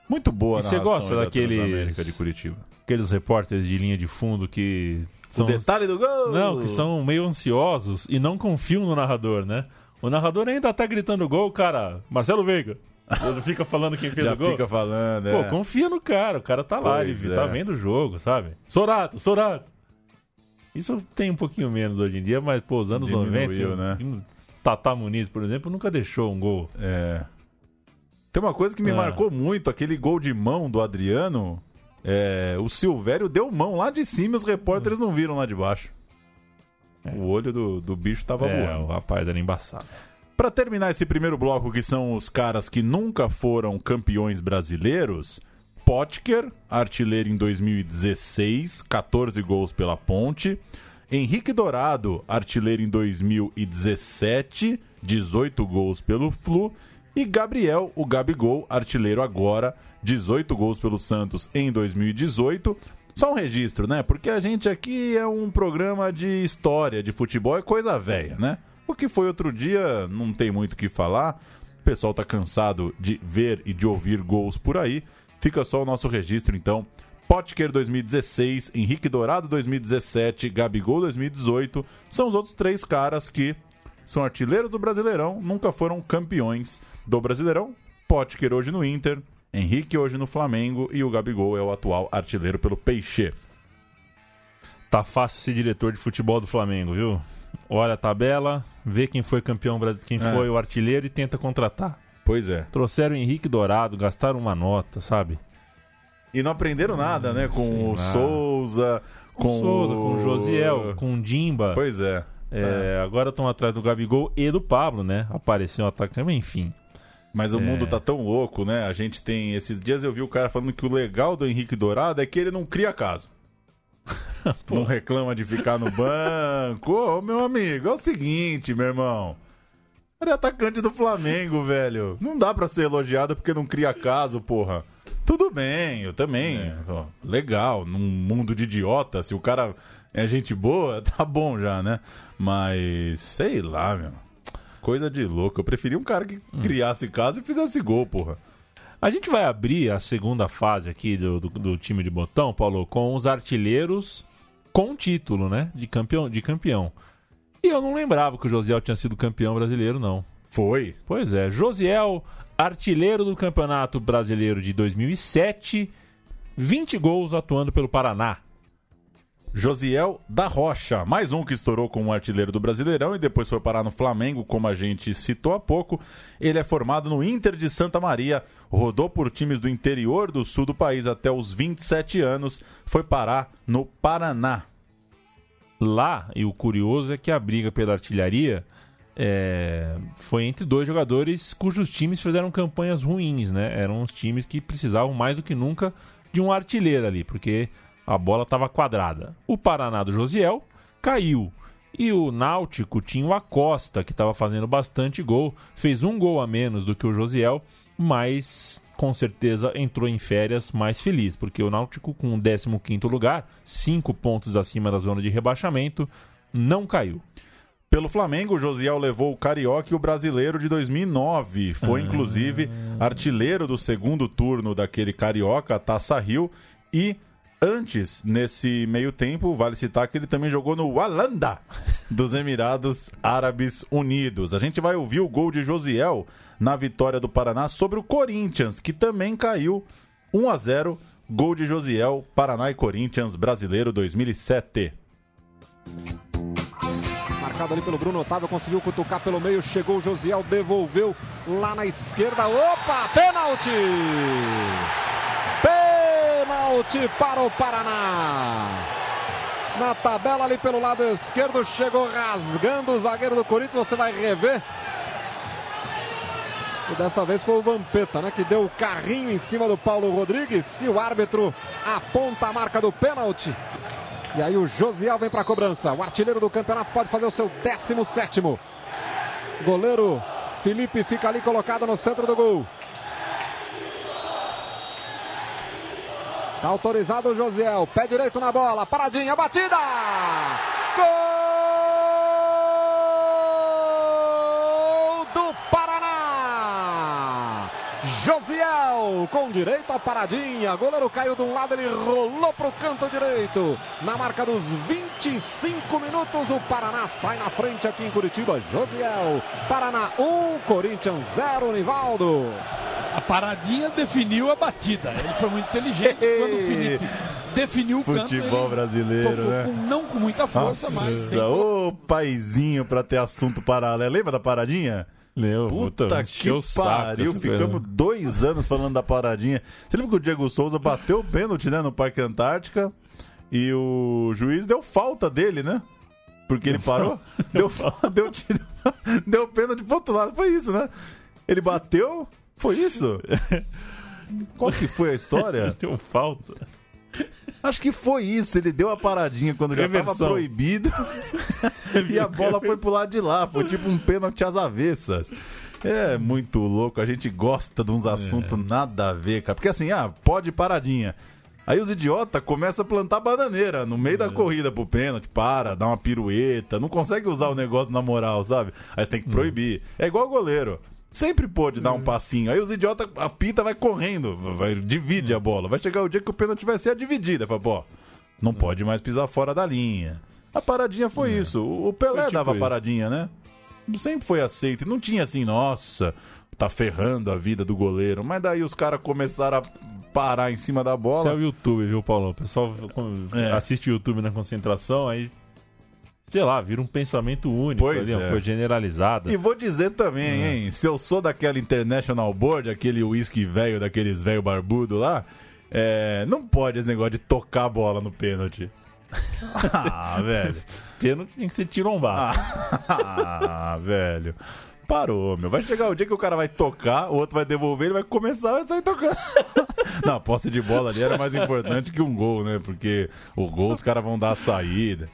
Muito boa a E você narração gosta aí da daqueles- de Curitiba. Aqueles repórteres de linha de fundo que. O São detalhe do gol! Não, que são meio ansiosos e não confiam no narrador, né? O narrador ainda tá gritando gol, cara. Marcelo Veiga. Ele fica falando quem fez Já o gol. fica falando, Pô, é. confia no cara. O cara tá lá, Pois ele é. tá vendo o jogo, sabe? Sorato, Sorato. Isso tem um pouquinho menos hoje em dia, mas, pô, os anos Diminuiu, 90. né? Tatá Muniz, por exemplo, nunca deixou um gol. É. Tem uma coisa que me Ah. marcou muito, aquele gol de mão do Adriano. É, o Silvério deu mão lá de cima e os repórteres não viram lá de baixo. O olho do, do bicho tava é, voando. o rapaz era embaçado. Pra terminar esse primeiro bloco, que são os caras que nunca foram campeões brasileiros, Potker, artilheiro em 2016, 14 gols pela ponte. Henrique Dourado, artilheiro em 2017, 18 gols pelo Flu. E Gabriel, o Gabigol, artilheiro agora, 18 gols pelo Santos em 2018. Só um registro, né? Porque a gente aqui é um programa de história, de futebol, é coisa velha, né? O que foi outro dia, não tem muito o que falar. O pessoal tá cansado de ver e de ouvir gols por aí. Fica só o nosso registro, então. Potker 2016, Henrique Dourado 2017, Gabigol 2018. São os outros três caras que são artilheiros do Brasileirão, nunca foram campeões do Brasileirão. Potker hoje no Inter, Henrique hoje no Flamengo e o Gabigol é o atual artilheiro pelo Peixe. Tá fácil ser diretor de futebol do Flamengo, viu? Olha a tabela, vê quem foi campeão, quem É. foi o artilheiro e tenta contratar. Pois é. Trouxeram o Henrique Dourado, gastaram uma nota, sabe? E não aprenderam nada, né? Com Sei o lá. Souza, Com com o Souza, com o Josiel, com o Dimba. Pois é. É, Agora estão atrás do Gabigol e do Pablo, né? Apareceu um atacante, enfim. Mas o É. mundo tá tão louco, né? A gente tem. Esses dias eu vi o cara falando que o legal do Henrique Dourado é que ele não cria caso. <laughs> não reclama de ficar no banco. Ô, meu amigo, é o seguinte, meu irmão. Ele é atacante do Flamengo, velho. Não dá pra ser elogiado porque não cria caso, porra. Tudo bem, eu também. É. Ó, legal, num mundo de idiota, se o cara é gente boa, <laughs> tá bom já, né? Mas, sei lá, meu. Coisa de louco. Eu preferia um cara que criasse casa e fizesse gol, porra. A gente vai abrir a segunda fase aqui do, do, do time de botão, Paulo, com os artilheiros com título, né? De campeão, de campeão. E eu não lembrava que o Josiel tinha sido campeão brasileiro, não. Foi. Pois é, Josiel, artilheiro do Campeonato Brasileiro de 2007, 20 gols atuando pelo Paraná. Josiel da Rocha, mais um que estourou como um artilheiro do Brasileirão e depois foi parar no Flamengo, como a gente citou há pouco. Ele é formado no Inter de Santa Maria, rodou por times do interior do sul do país até os 27 anos, foi parar no Paraná. Lá, e o curioso é que a briga pela artilharia é, foi entre dois jogadores cujos times fizeram campanhas ruins, né? Eram os times que precisavam mais do que nunca de um artilheiro ali, porque a bola estava quadrada. O Paraná do Josiel caiu. E o Náutico tinha o Acosta, que estava fazendo bastante gol. Fez um gol a menos do que o Josiel, mas com certeza entrou em férias mais feliz, porque o Náutico, com o 15 lugar, cinco pontos acima da zona de rebaixamento, não caiu. Pelo Flamengo, o Josiel levou o Carioca e o Brasileiro de 2009. Foi, inclusive, artilheiro do segundo turno daquele Carioca, Taça Rio. E antes, nesse meio tempo, vale citar que ele também jogou no Walanda dos Emirados Árabes Unidos. A gente vai ouvir o gol de Josiel na vitória do Paraná sobre o Corinthians, que também caiu 1 a 0 Gol de Josiel, Paraná e Corinthians, Brasileiro 2007. Marcado ali pelo Bruno Otávio, conseguiu cutucar pelo meio, chegou o Josiel, devolveu lá na esquerda. Opa, pênalti! Pênalti para o Paraná. Na tabela ali pelo lado esquerdo, chegou rasgando o zagueiro do Corinthians, você vai rever. E dessa vez foi o Vampeta, né? Que deu o carrinho em cima do Paulo Rodrigues. E o árbitro aponta a marca do pênalti. E aí o Josiel vem para a cobrança. O artilheiro do campeonato pode fazer o seu 17 Goleiro Felipe fica ali colocado no centro do gol. Tá autorizado o Josiel. Pé direito na bola. Paradinha, batida! Gol do Paraná! Josiel com direito à paradinha. Goleiro caiu de um lado, ele rolou para o canto direito. Na marca dos 25 minutos, o Paraná sai na frente aqui em Curitiba. Josiel, Paraná 1, Corinthians 0, Nivaldo. A paradinha definiu a batida. Ele foi muito inteligente quando o Felipe definiu o canto. Futebol brasileiro, né? com- não com muita força, mas sem ô paizinho pra ter assunto paralelo. Lembra da paradinha? Leu, Puta, que o saco pariu, ficamos coisa. dois anos falando da paradinha. Você lembra que o Diego Souza bateu o pênalti, né, no Parque Antártica e o juiz deu falta dele, né? Porque ele parou, <laughs> deu, deu, tiro- <laughs> deu pênalti pro outro lado, foi isso, né? Ele bateu, foi isso? <laughs> Qual que foi a história? Deu falta. Acho que foi isso. Ele deu a paradinha quando já Reversão. tava proibido. <laughs> e a bola foi pro lado de lá. Foi tipo um pênalti às avessas. É muito louco. A gente gosta de uns assuntos nada a ver, cara. Porque assim, ah, pode paradinha. Aí os idiotas começam a plantar bananeira no meio da corrida pro pênalti, para, dá uma pirueta, não consegue usar o negócio na moral, sabe? Aí tem que proibir. É igual goleiro. Sempre pôde dar um passinho. Aí os idiotas, a pita vai correndo, vai, divide a bola. Vai chegar o dia que o pênalti vai ser a dividida. Fala, pô, não pode mais pisar fora da linha. A paradinha foi isso. O Pelé tipo dava isso. paradinha, né? Sempre foi aceito. Não tinha assim, nossa, tá ferrando a vida do goleiro. Mas daí os caras começaram a parar em cima da Isso é bola. o YouTube, viu, Paulão? O pessoal É. assiste o YouTube na concentração, aí. Sei lá, vira um pensamento único Pois ali, uma é. coisa generalizada. E vou dizer também, É. hein? Se eu sou daquela International Board, aquele whisky velho, daqueles velho barbudo lá, é, não pode esse negócio de tocar a bola no pênalti. <laughs> ah, velho. Pênalti tem que ser tirombado. Ah, <laughs> velho. Parou, meu. Vai chegar o dia que o cara vai tocar, o outro vai devolver, ele vai começar a sair tocando. <laughs> Não, a posse de bola ali era mais importante que um gol, né? Porque o gol os caras vão dar a saída.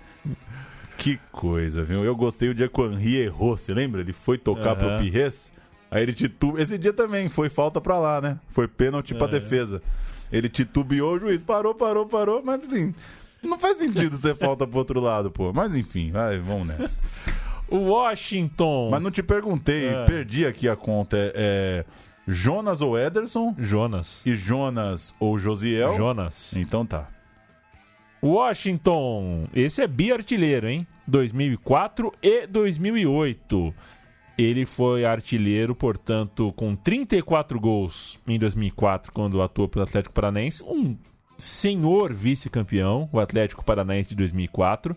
Que coisa, viu? Eu gostei o dia que o Henri errou, você lembra? Ele foi tocar pro Aham. Pires, aí ele titubeou. Esse dia também foi falta pra lá, né? Foi pênalti pra É. defesa. Ele titubeou, o juiz parou, parou, parou, mas assim, não faz sentido ser falta pro outro lado, pô. Mas enfim, vai, vamos nessa. O Washington. Mas não te perguntei, É. perdi aqui a conta. É, é Jonas ou Ederson Jonas. e Jonas ou Josiel? Jonas. Então tá. Washington. Esse é bi-artilheiro, hein? 2004 e 2008. Ele foi artilheiro, portanto, com 34 gols em 2004, quando atuou pelo Atlético Paranaense. Um senhor vice-campeão, o Atlético Paranaense de 2004.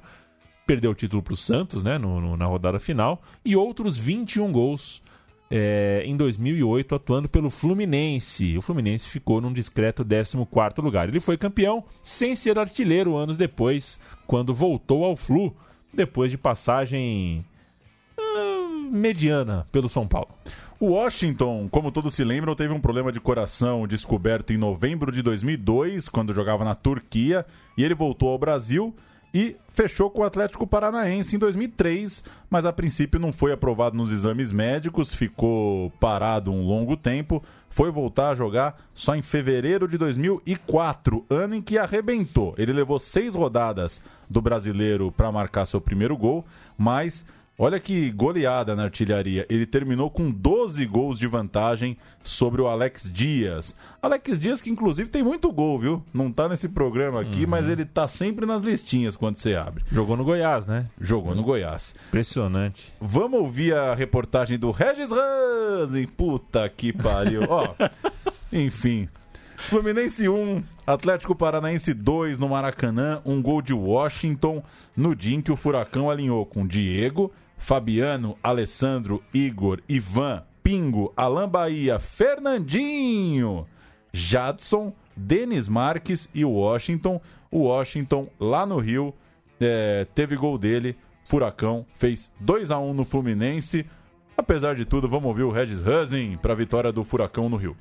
Perdeu o título para o Santos, né, no- no- na rodada final. E outros 21 gols é, em 2008, atuando pelo Fluminense. O Fluminense ficou num discreto 14º lugar. Ele foi campeão sem ser artilheiro anos depois, quando voltou ao Flu, depois de passagem ah, mediana pelo São Paulo. O Washington, como todos se lembram, teve um problema de coração descoberto em novembro de 2002, quando jogava na Turquia, e ele voltou ao Brasil e fechou com o Atlético Paranaense em 2003, mas a princípio não foi aprovado nos exames médicos, ficou parado um longo tempo, foi voltar a jogar só em fevereiro de 2004, ano em que arrebentou. Ele levou seis rodadas do brasileiro para marcar seu primeiro gol, mas Olha que goleada na artilharia. Ele terminou com 12 gols de vantagem sobre o Alex Dias. Alex Dias, que inclusive tem muito gol, viu? Não tá nesse programa aqui, mas ele tá sempre nas listinhas quando você abre. Jogou no Goiás, né? Jogou no Goiás. Impressionante. Vamos ouvir a reportagem do Regis Ranzin. Puta que pariu. Ó, <laughs> enfim. Fluminense 1, Atlético Paranaense 2 no Maracanã, um gol de Washington no dia em que o Furacão alinhou com Diego, Fabiano, Alessandro, Igor, Ivan, Pingo, Alain Bahia, Fernandinho, Jadson, Denis Marques e Washington. O Washington lá no Rio é, teve gol dele. Furacão fez 2 a 1 no Fluminense. Apesar de tudo, vamos ouvir o Regis Hansen para a vitória do Furacão no Rio.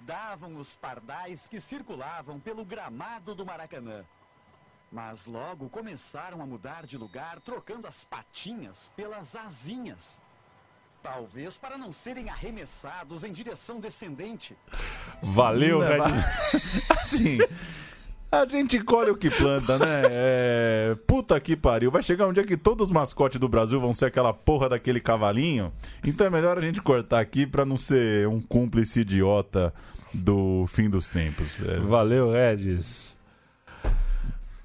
Davam os pardais que circulavam pelo gramado do Maracanã. Mas logo começaram a mudar de lugar, trocando as patinhas pelas asinhas. Talvez para não serem arremessados em direção descendente. Valeu, Não, Regis. <laughs> Assim, a gente colhe o que planta, né? É, Puta que pariu. Vai chegar um dia que todos os mascotes do Brasil vão ser aquela porra daquele cavalinho. Então é melhor a gente cortar aqui pra não ser um cúmplice idiota do fim dos tempos. É, Valeu, Regis.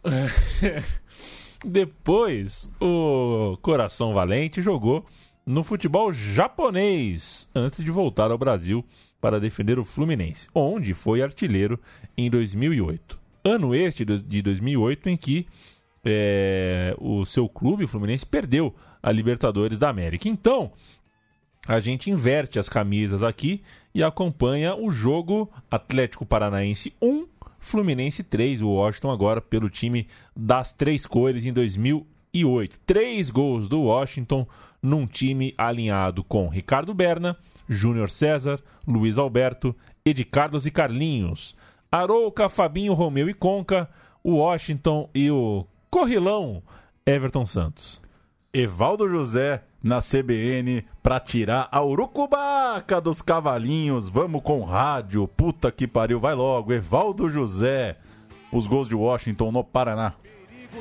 <laughs> Depois, o Coração Valente jogou no futebol japonês antes de voltar ao Brasil para defender o Fluminense, onde foi artilheiro em 2008. Ano este de 2008 em que é, o seu clube, o Fluminense, perdeu a Libertadores da América. Então, a gente inverte as camisas aqui e acompanha o jogo Atlético Paranaense 1, Fluminense 3, o Washington agora pelo time das três cores em 2008. Três gols do Washington num time alinhado com Ricardo Berna, Júnior César, Luiz Alberto, Edi Carlos e Carlinhos. Arouca, Fabinho, Romeu e Conca, o Washington e o Corrilão Everton Santos. Evaldo José na CBN pra tirar a urucubaca dos cavalinhos. Vamos com rádio. Puta que pariu. Vai logo. Evaldo José. Os gols de Washington no Paraná.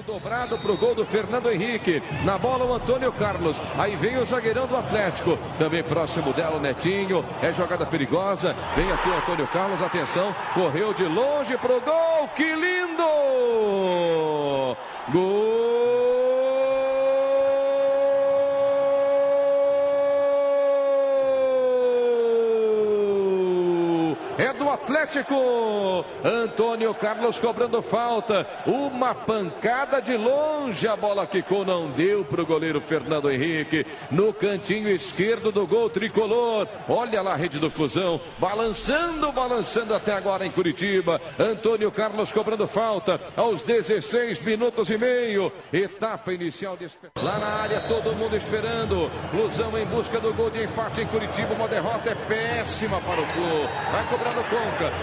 Dobrado pro gol do Fernando Henrique. Na bola o Antônio Carlos. Aí vem o zagueirão do Atlético. Também próximo dela o Netinho. É jogada perigosa. Vem aqui o Antônio Carlos. Atenção. Correu de longe pro gol. Que lindo! Gol! É do Atlético. Antônio Carlos cobrando falta. Uma pancada de longe. A bola quicou, não deu para o goleiro Fernando Henrique. No cantinho esquerdo do gol tricolor. Olha lá a rede do Fusão. Balançando, balançando até agora em Curitiba. Antônio Carlos cobrando falta aos 16 minutos e meio. Etapa inicial de Lá na área, todo mundo esperando. Flusão em busca do gol de empate em Curitiba. Uma derrota é péssima para o Flu. Vai cobrar no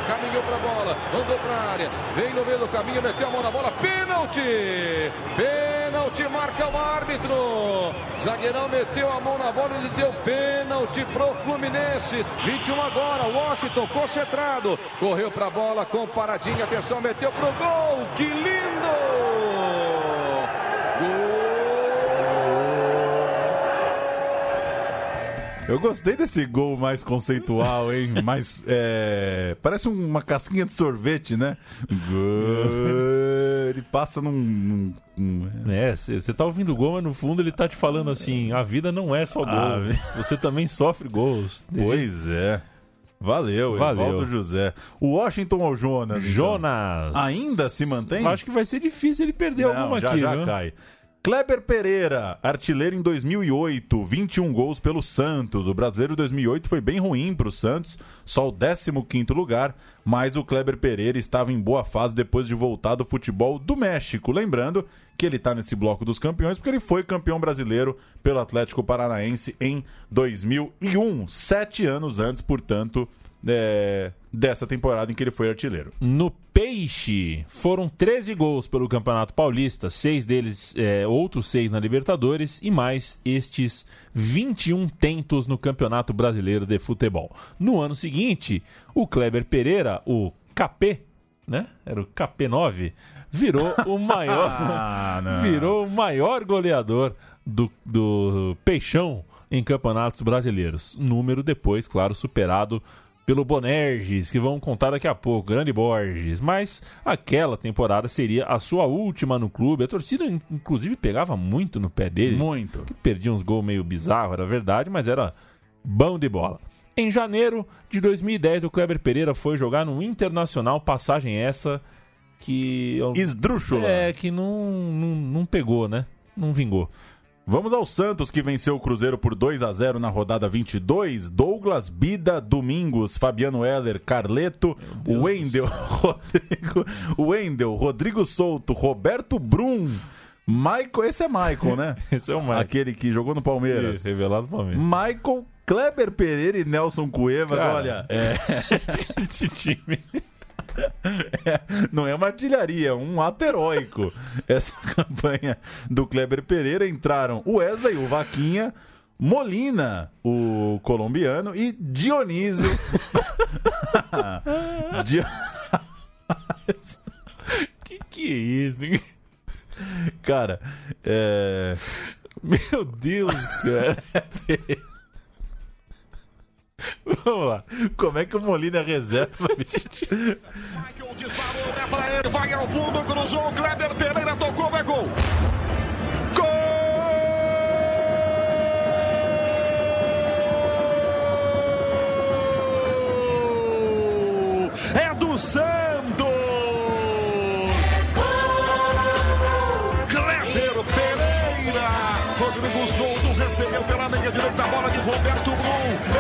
Caminhou para a bola. Andou para a área. Vem no meio do caminho. Meteu a mão na bola. Pênalti! Pênalti marca o árbitro. Zagueirão meteu a mão na bola. Ele deu pênalti pro Fluminense. 21 agora. Washington concentrado. Correu para a bola com paradinha. Atenção, meteu pro gol. Que lindo! Eu gostei desse gol mais conceitual, hein? mais. É... Parece uma casquinha de sorvete, né? Ele passa num. num- É, você tá ouvindo o gol, mas no fundo ele tá te falando assim: a vida não é só gol. Ah, Você também sofre gols. Pois é. Valeu, Valeu. Evaldo José. O Washington ou Jonas? então? Jonas. Ainda se mantém? Acho que vai ser difícil ele perder Não, alguma já aqui, já viu? cai. Kleber Pereira, artilheiro em 2008, 21 gols pelo Santos. O brasileiro 2008 foi bem ruim para o Santos, só o 15º lugar, mas o Kleber Pereira estava em boa fase depois de voltar do futebol do México. Lembrando que ele está nesse bloco dos campeões porque ele foi campeão brasileiro pelo Atlético Paranaense em 2001, sete anos antes, portanto, é, dessa temporada em que ele foi artilheiro. No Peixe, foram 13 gols pelo Campeonato Paulista, seis deles, é, outros seis na Libertadores e mais estes 21 tentos no Campeonato Brasileiro de Futebol. No ano seguinte, o Kleber Pereira, o KP, né? Era o KP9, virou o <laughs> maior, Ah, virou o maior goleador do, do Peixão em campeonatos brasileiros. Número depois, claro, superado pelo Bonerges, que vão contar daqui a pouco, grande Borges. Mas aquela temporada seria a sua última no clube. A torcida, in- inclusive, pegava muito no pé dele. Muito. Que perdia uns gols meio bizarros, era verdade, mas era bom de bola. Em janeiro de 2010, o Kleber Pereira foi jogar no Internacional, passagem essa que... Esdrúxula. É, que não, não, não pegou, né? Não vingou. Vamos ao Santos, que venceu o Cruzeiro por 2 a 0 na rodada 22. Douglas, Bida, Domingos, Fabiano Heller, Carleto, Wendel, <laughs> Rodrigo, Wendel, Rodrigo Souto, Roberto Brum, Michael, esse é Michael, né? <laughs> Esse é o Michael. Aquele que jogou no Palmeiras. Isso, revelado pro Palmeiras. Michael, Kleber Pereira e Nelson Cuevas, Cara. olha, é, <laughs> Esse time. É, não é uma artilharia, é um ato heróico. Essa <laughs> campanha do Kleber Pereira entraram o Wesley, o Vaquinha, Molina, o colombiano, e Dionísio. <laughs> Di- <laughs> Que que é isso? Cara, é. Meu Deus, cara. <laughs> Vamos lá. Como é que o Molina reserva, <laughs> bicho? Michael disparou, é pra ele, vai ao fundo, cruzou, Kleber Pereira tocou, é gol. Gol! É do Santos! Kleber Pereira! Rodrigo Souto recebeu pela meia direita a bola de Roberto Brum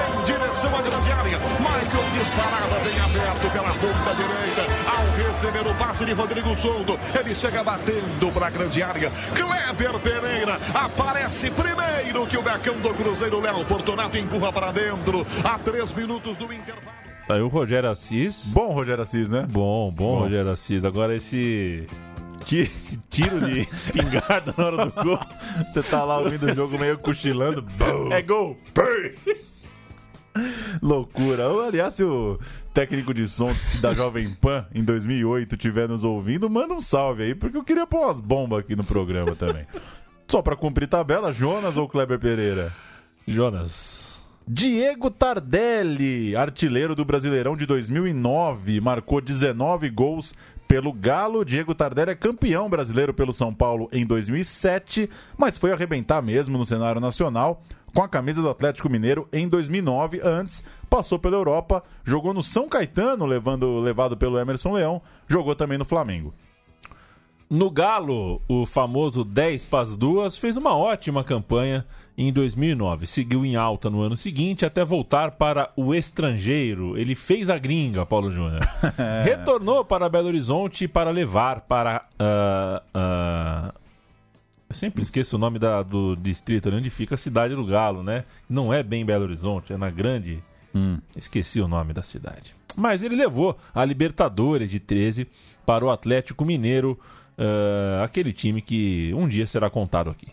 à grande área. Michael disparada bem aberto pela ponta direita. Ao receber o passe de Rodrigo Souto, ele chega batendo para a grande área. Kleber Pereira aparece primeiro que o Becão do Cruzeiro Léo Portonato empurra para dentro. A três minutos do intervalo. Aí o Rogério Assis. Bom Rogério Assis, né? Bom, bom, Bom. Rogério Assis. Agora esse ti- <laughs> tiro de <laughs> espingarda na hora do gol. Você tá lá ouvindo o jogo meio cochilando. É gol! Loucura. Ou, Aliás, se o técnico de som da Jovem Pan em 2008 estiver nos ouvindo, manda um salve aí, porque eu queria pôr umas bombas aqui no programa também. <laughs> Só pra cumprir tabela, Jonas ou Kleber Pereira? Jonas. Diego Tardelli, artilheiro do Brasileirão de 2009, marcou 19 gols pelo Galo. Diego Tardelli é campeão brasileiro pelo São Paulo em 2007, mas foi arrebentar mesmo no cenário nacional com a camisa do Atlético Mineiro em 2009. Antes, passou pela Europa, jogou no São Caetano, levando, levado pelo Emerson Leão, jogou também no Flamengo. No Galo, o famoso 10 para as duas fez uma ótima campanha em 2009. Seguiu em alta no ano seguinte até voltar para o estrangeiro. Ele fez a gringa, Paulo Júnior. <laughs> Retornou para Belo Horizonte para levar para. ah, Eu sempre esqueço o nome da- do distrito ali onde fica a cidade do Galo, né? Não é bem Belo Horizonte, é na grande. Esqueci o nome da cidade. Mas ele levou a Libertadores de 13 para o Atlético Mineiro, ah, aquele time que um dia será contado aqui.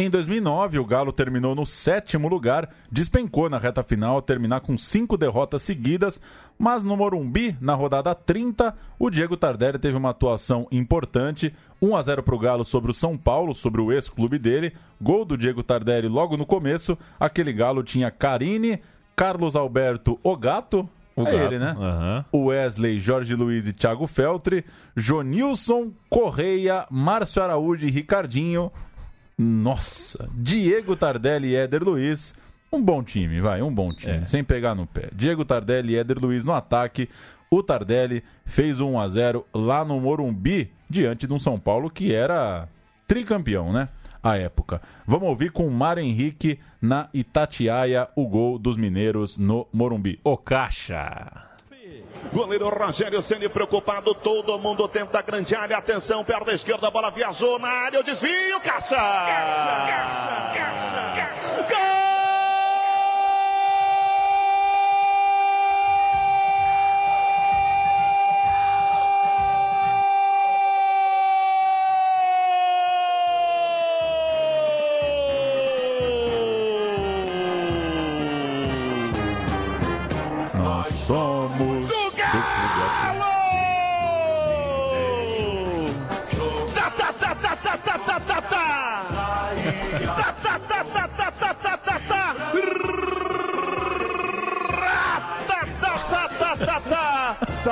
Em 2009, o Galo terminou no sétimo lugar, despencou na reta final ao terminar com cinco derrotas seguidas, mas no Morumbi, na rodada 30, o Diego Tardelli teve uma atuação importante, 1 a 0 para o Galo sobre o São Paulo, sobre o ex-clube dele, gol do Diego Tardelli logo no começo, aquele Galo tinha Carine, Carlos Alberto O Gato, O é Gato, ele, né? aham. Wesley, Jorge Luiz e Thiago Feltri, Jonilson, Correia, Márcio Araújo e Ricardinho. Nossa, Diego Tardelli e Éder Luiz. Um bom time, vai, um bom time, É. sem pegar no pé. Diego Tardelli e Éder Luiz no ataque. O Tardelli fez um 1 a 0 lá no Morumbi, diante de um São Paulo que era tricampeão, né? À época. Vamos ouvir com o Mário Henrique na Itatiaia o gol dos mineiros no Morumbi. O Caixa. Goleiro Rogério Ceni preocupado, todo mundo tenta a grande área, atenção, perna esquerda, a bola viajou na área, o desvio, caixa! Caixa, caixa, caixa, Nós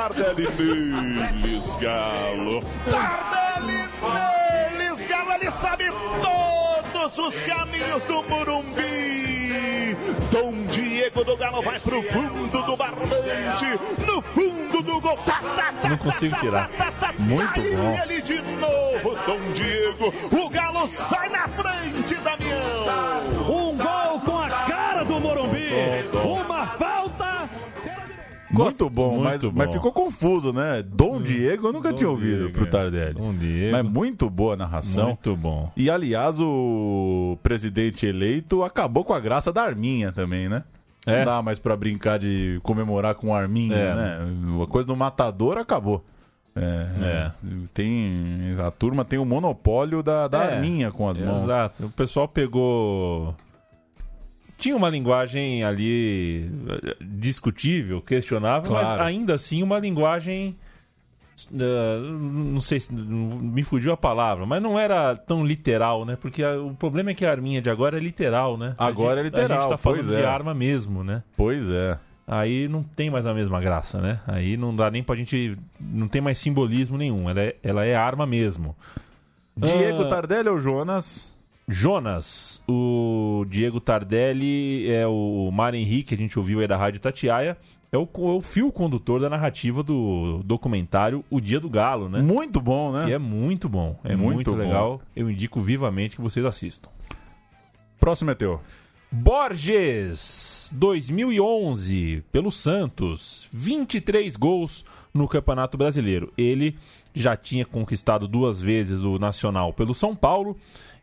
Tardelli neles, Galo! Tardelli neles, Galo! Ele sabe todos os caminhos do Morumbi! Dom Diego do Galo vai pro fundo do barbante, no fundo do gol. Tá, tá, tá, Não consigo tá, tirar. tá, tá, tá, Muito bom. ele de novo, Dom Diego. O Galo sai na frente, Damião. Um gol com a cara do Morumbi. Uma. Muito bom, mas, Muito mas bom. ficou confuso, né? Dom Diego eu nunca Dom tinha ouvido Diego, pro é. Tardelli. Dom Diego. Mas muito boa a narração. Muito bom. E aliás, o presidente eleito acabou com a graça da Arminha também, né? É. Não dá mais pra brincar de comemorar com a Arminha, É. né? A coisa do matador acabou. É, Tem, a turma tem o monopólio da, da É, Arminha com as mãos. Exato. O pessoal pegou. Tinha uma linguagem ali discutível, questionável, Claro. mas ainda assim uma linguagem. eh, não sei se me fugiu a palavra, mas não era tão literal, né? Porque a- o problema é que a arminha de agora é literal, né? Agora gente- é literal, A gente tá falando pois de é. arma mesmo, né? Pois é. Aí não tem mais a mesma graça, né? Aí não dá nem pra gente. Não tem mais simbolismo nenhum. Ela é, ela é arma mesmo. Diego Ah, Tardelli ou Jonas? Jonas, o Diego Tardelli é o Mário Henrique, a gente ouviu aí da Rádio Tatiaia, é o, é o fio condutor da narrativa do documentário O Dia do Galo, né? Muito bom, né? Que é muito bom, é Muito muito, bom. legal. Eu indico vivamente que vocês assistam. Próximo é teu. Borges, 2011, pelo Santos, 23 gols no Campeonato Brasileiro. Ele já tinha conquistado duas vezes o Nacional pelo São Paulo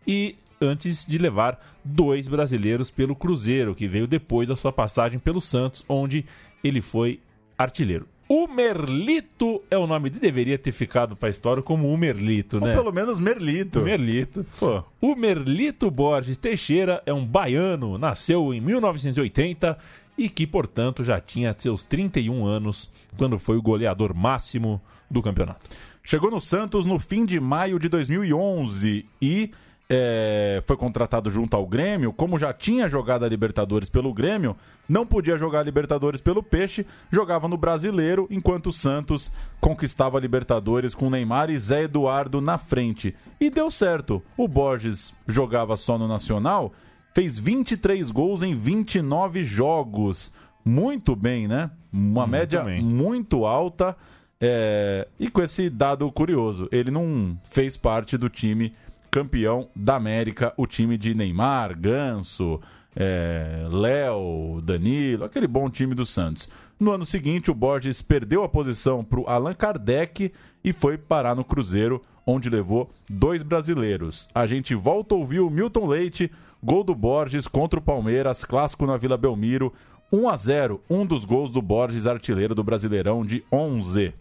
e antes de levar dois brasileiros pelo Cruzeiro, que veio depois da sua passagem pelo Santos, onde ele foi artilheiro. O Merlito é o nome dele, deveria ter ficado pra história como o Merlito, Ou né? pelo menos Merlito. Merlito. Pô. O Merlito Borges Teixeira é um baiano, nasceu em 1980 e que, portanto, já tinha seus 31 anos quando foi o goleador máximo do campeonato. Chegou no Santos no fim de maio de 2011 e é, foi contratado junto ao Grêmio. Como já tinha jogado a Libertadores pelo Grêmio, não podia jogar a Libertadores pelo Peixe, jogava no Brasileiro, enquanto o Santos conquistava a Libertadores com Neymar e Zé Eduardo na frente. E deu certo. O Borges jogava só no Nacional, fez 23 gols em 29 jogos. Muito bem, né? Uma média bem. muito alta. É, e com esse dado curioso, ele não fez parte do time campeão da América, o time de Neymar, Ganso, é, Léo, Danilo, aquele bom time do Santos. No ano seguinte, o Borges perdeu a posição para o Allan Kardec e foi parar no Cruzeiro, onde levou dois brasileiros. A gente volta a ouvir o Milton Leite, gol do Borges contra o Palmeiras, clássico na Vila Belmiro, 1 a 0 um dos gols do Borges, artilheiro do Brasileirão de 11.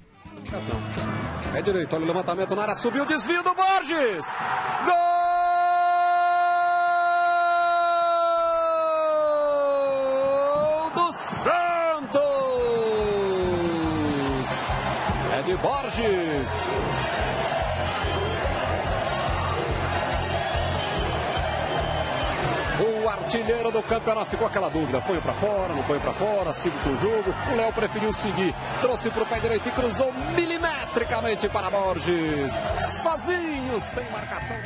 É direito, olha o levantamento na área, subiu o desvio do Borges! Gol do Santos! É de Borges! Artilheiro do campeonato ficou aquela dúvida: põe pra fora, não põe pra fora, sigo com o jogo. O Léo preferiu seguir, trouxe pro pé direito e cruzou milimetricamente para Borges. Sozinho, sem marcação.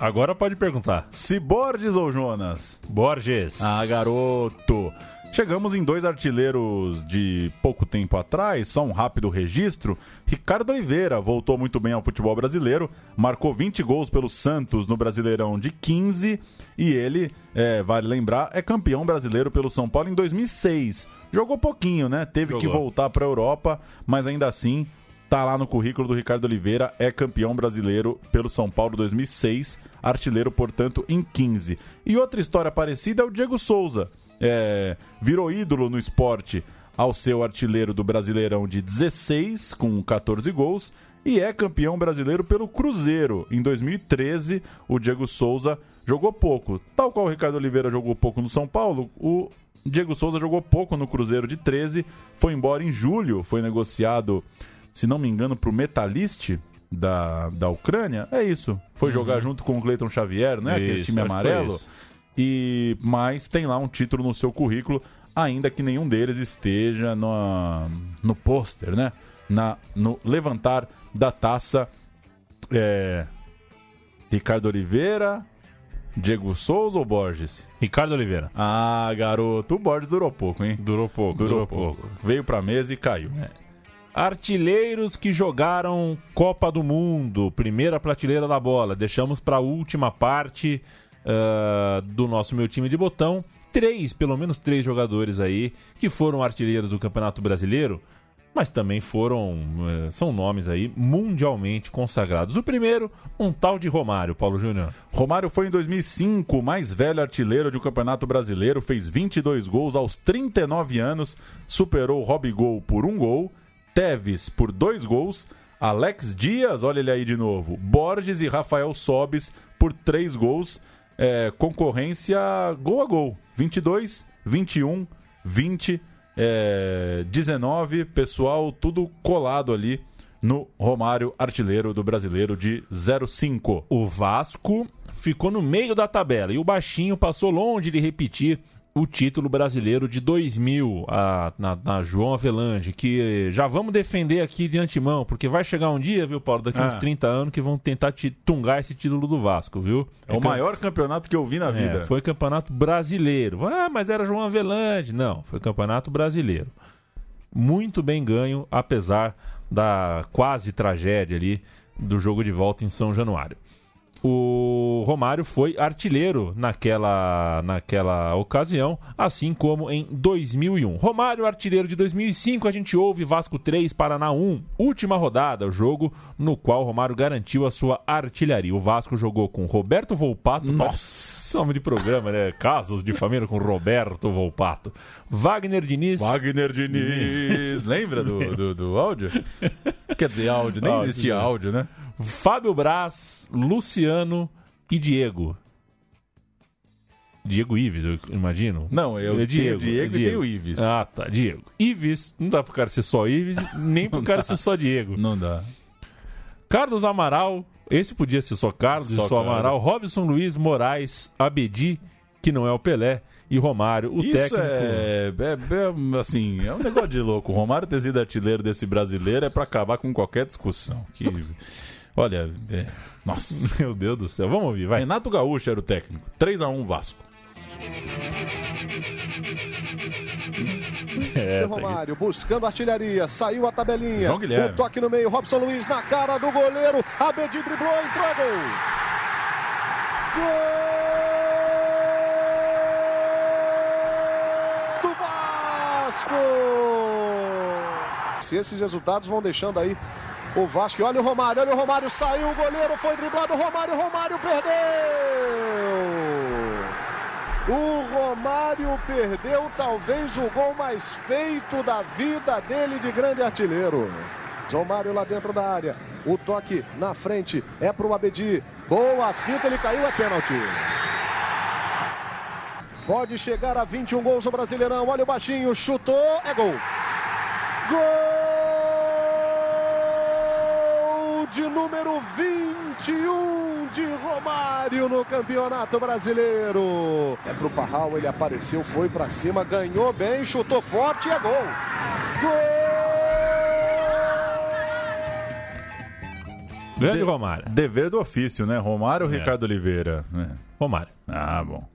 Agora pode perguntar. Se Borges ou Jonas? Borges. Ah, garoto! Chegamos em dois artilheiros de pouco tempo atrás, só um rápido registro. Ricardo Oliveira voltou muito bem ao futebol brasileiro, marcou 20 gols pelo Santos no Brasileirão de 15 e ele, é, vale lembrar, é campeão brasileiro pelo São Paulo em 2006. Jogou pouquinho, né? Teve que Jogou. voltar para a Europa, mas ainda assim tá lá no currículo do Ricardo Oliveira, é campeão brasileiro pelo São Paulo 2006, artilheiro, portanto, em 15. E outra história parecida é o Diego Souza. É, virou ídolo no esporte ao seu artilheiro do Brasileirão de 16, com 14 gols, e é campeão brasileiro pelo Cruzeiro. Em 2013, o Diego Souza jogou pouco. Tal qual o Ricardo Oliveira jogou pouco no São Paulo, o Diego Souza jogou pouco no Cruzeiro de 13, foi embora em julho, foi negociado, se não me engano, para o Metalist da, da Ucrânia. É isso. Foi jogar junto com o Cleiton Xavier, né? Aquele Uhum. Isso, time que foi amarelo. E mas tem lá um título no seu currículo, ainda que nenhum deles esteja no, no pôster, né? Na, no levantar da taça. É, Ricardo Oliveira, Diego Souza ou Borges? Ricardo Oliveira. Ah, garoto, o Borges durou pouco, hein? Durou pouco, Durou, durou, pouco. pouco. Veio pra mesa e caiu. Artilheiros que jogaram Copa do Mundo, primeira prateleira da bola. Deixamos para a última parte ah, do nosso meu time de botão. Três, pelo menos três jogadores aí que foram artilheiros do Campeonato Brasileiro, mas também foram, eh, são nomes aí mundialmente consagrados. O primeiro, um tal de Romário, Paulo Júnior. Romário foi em 2005 o mais velho artilheiro de um campeonato brasileiro, fez 22 gols aos 39 anos, superou Robigol por um gol, Teves por dois gols, Alex Dias, olha ele aí de novo, Borges e Rafael Sobis por três gols, é, concorrência gol a gol, 22, 21, 20, é, 19, pessoal, tudo colado ali no Romário, artilheiro do brasileiro de 05. O Vasco ficou no meio da tabela e o Baixinho passou longe de repetir o título brasileiro de 2000 a- na, na João Avelange, que já vamos defender aqui de antemão, porque vai chegar um dia, viu, Paulo, daqui Ah. uns 30 anos, que vão tentar te tungar esse título do Vasco, viu? É o cam- maior campeonato que eu vi na é, vida. foi campeonato brasileiro. Ah, mas era João Avelange. Não, foi campeonato brasileiro. Muito bem ganho, apesar da quase tragédia ali do jogo de volta em São Januário. O Romário foi artilheiro naquela, naquela ocasião, assim como em 2001. Romário, artilheiro de 2005, a gente ouve Vasco 3, Paraná 1. Última rodada, o jogo no qual Romário garantiu a sua artilharia. O Vasco jogou com Roberto Volpato. Nossa! Nome de programa, né? <laughs> Casos de família com Roberto Volpato. Wagner Diniz. Wagner Diniz. <laughs> Lembra do, do, do áudio? Quer dizer, áudio. Nem Áudio, existia áudio, né? Fábio Braz, Luciano e Diego. Diego Ives, eu imagino. Não, eu é tenho Diego, o Diego é e tenho o Ives. Ah, tá, Diego. Ives, não dá pro cara ser só Ives, nem pro <laughs> cara ser só Diego. Não dá. Carlos Amaral, esse podia ser só Carlos Só e só. Amaral. Robson Luiz Moraes, Abedi, que não é o Pelé, e Romário, o Isso técnico. é, é- é, assim, é um negócio de louco. O Romário ter sido artilheiro desse brasileiro é pra acabar com qualquer discussão. Que, olha, é- nossa. <laughs> Meu Deus do céu, vamos ouvir, vai. Renato Gaúcho era o técnico. 3x1 Vasco. Aqui. Romário buscando artilharia, saiu a tabelinha. João Guilherme. O toque no meio, Robson Luiz na cara do goleiro. Abedi driblou, entrou, gol. Gol do Vasco. Se esses resultados vão deixando aí o Vasco. Olha o Romário, olha o Romário, saiu o goleiro, foi driblado, Romário, Romário perdeu. O Romário perdeu talvez o gol mais feito da vida dele de grande artilheiro. Romário lá dentro da área. O toque na frente é para o Abedi. Boa fita, ele caiu, é pênalti. Pode chegar a 21 gols o Brasileirão. Olha o baixinho, chutou, é gol. Gol de número 21 de Romário no Campeonato Brasileiro. É pro Parral, ele apareceu, foi pra cima, ganhou bem, chutou forte e é gol. Grande De- Romário. Dever do ofício, né? Romário ou É. Ricardo Oliveira? É. Romário. Ah, bom.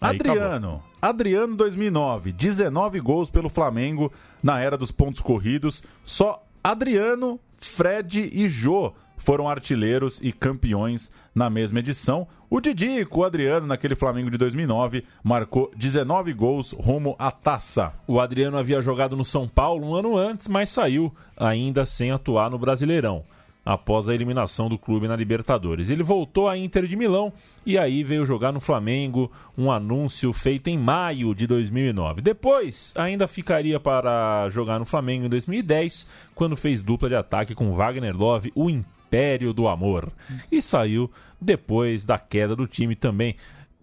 Aí Adriano. Adriano 2009, 19 gols pelo Flamengo na era dos pontos corridos. Só Adriano, Fred e Jô foram artilheiros e campeões na mesma edição. O Didico, o Adriano, naquele Flamengo de 2009, marcou 19 gols rumo à taça. O Adriano havia jogado no São Paulo um ano antes, mas saiu ainda sem atuar no Brasileirão, após a eliminação do clube na Libertadores. Ele voltou à Inter de Milão e aí veio jogar no Flamengo, um anúncio feito em maio de 2009. Depois, ainda ficaria para jogar no Flamengo em 2010, quando fez dupla de ataque com Wagner Love, o Império do Amor. E saiu depois da queda do time também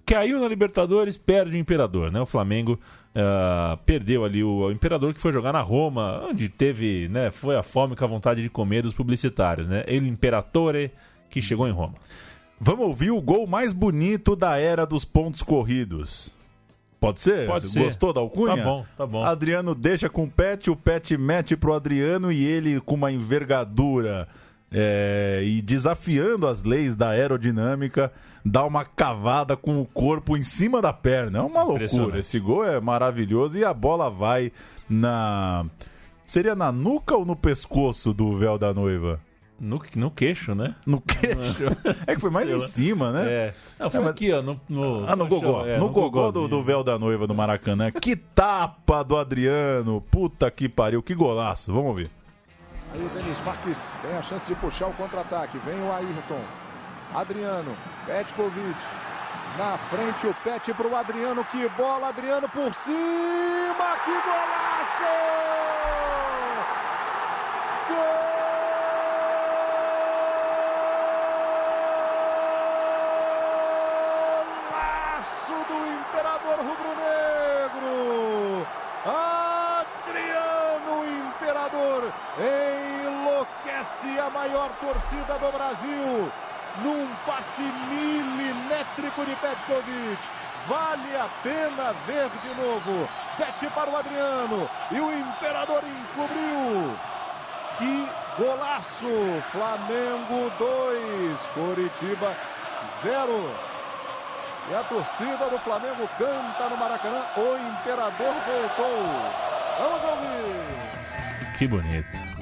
caiu na Libertadores, perde o Imperador, né? O Flamengo ah, perdeu ali o, o Imperador que foi jogar na Roma, onde teve, né? Foi a fome com a vontade de comer dos publicitários, né? El Imperatore que chegou em Roma. Vamos ouvir o gol mais bonito da era dos pontos corridos. Pode ser? Pode ser. Gostou da alcunha? Tá bom, tá bom. Adriano deixa com o Pet, o Pet mete pro Adriano e ele com uma envergadura é, e desafiando as leis da aerodinâmica, dá uma cavada com o corpo em cima da perna. É uma loucura. Esse gol é maravilhoso e a bola vai na. Seria na nuca ou no pescoço do véu da noiva? No, no queixo, né? No queixo. É que foi mais <laughs> em cima, né? É. Foi É, mas- aqui, ó, no, no, Ah, no gogó. é, no gogó do, do véu da noiva do Maracanã. Que tapa do Adriano. Puta que pariu. Que golaço. Vamos ouvir. Aí o Denis Marques tem a chance de puxar o contra-ataque. Vem o Ayrton. Adriano. Petkovic. Na frente o Pet pro Adriano. Que bola, Adriano por cima. Que golaço! Golaço do Imperador Rubro-Negro. Maior torcida do Brasil num passe milimétrico de Petkovic. Vale a pena ver de novo. Pet para o Adriano e o Imperador encobriu. Que golaço! Flamengo 2, Coritiba 0. E a torcida do Flamengo canta no Maracanã. O Imperador voltou. Vamos ouvir. Que bonito.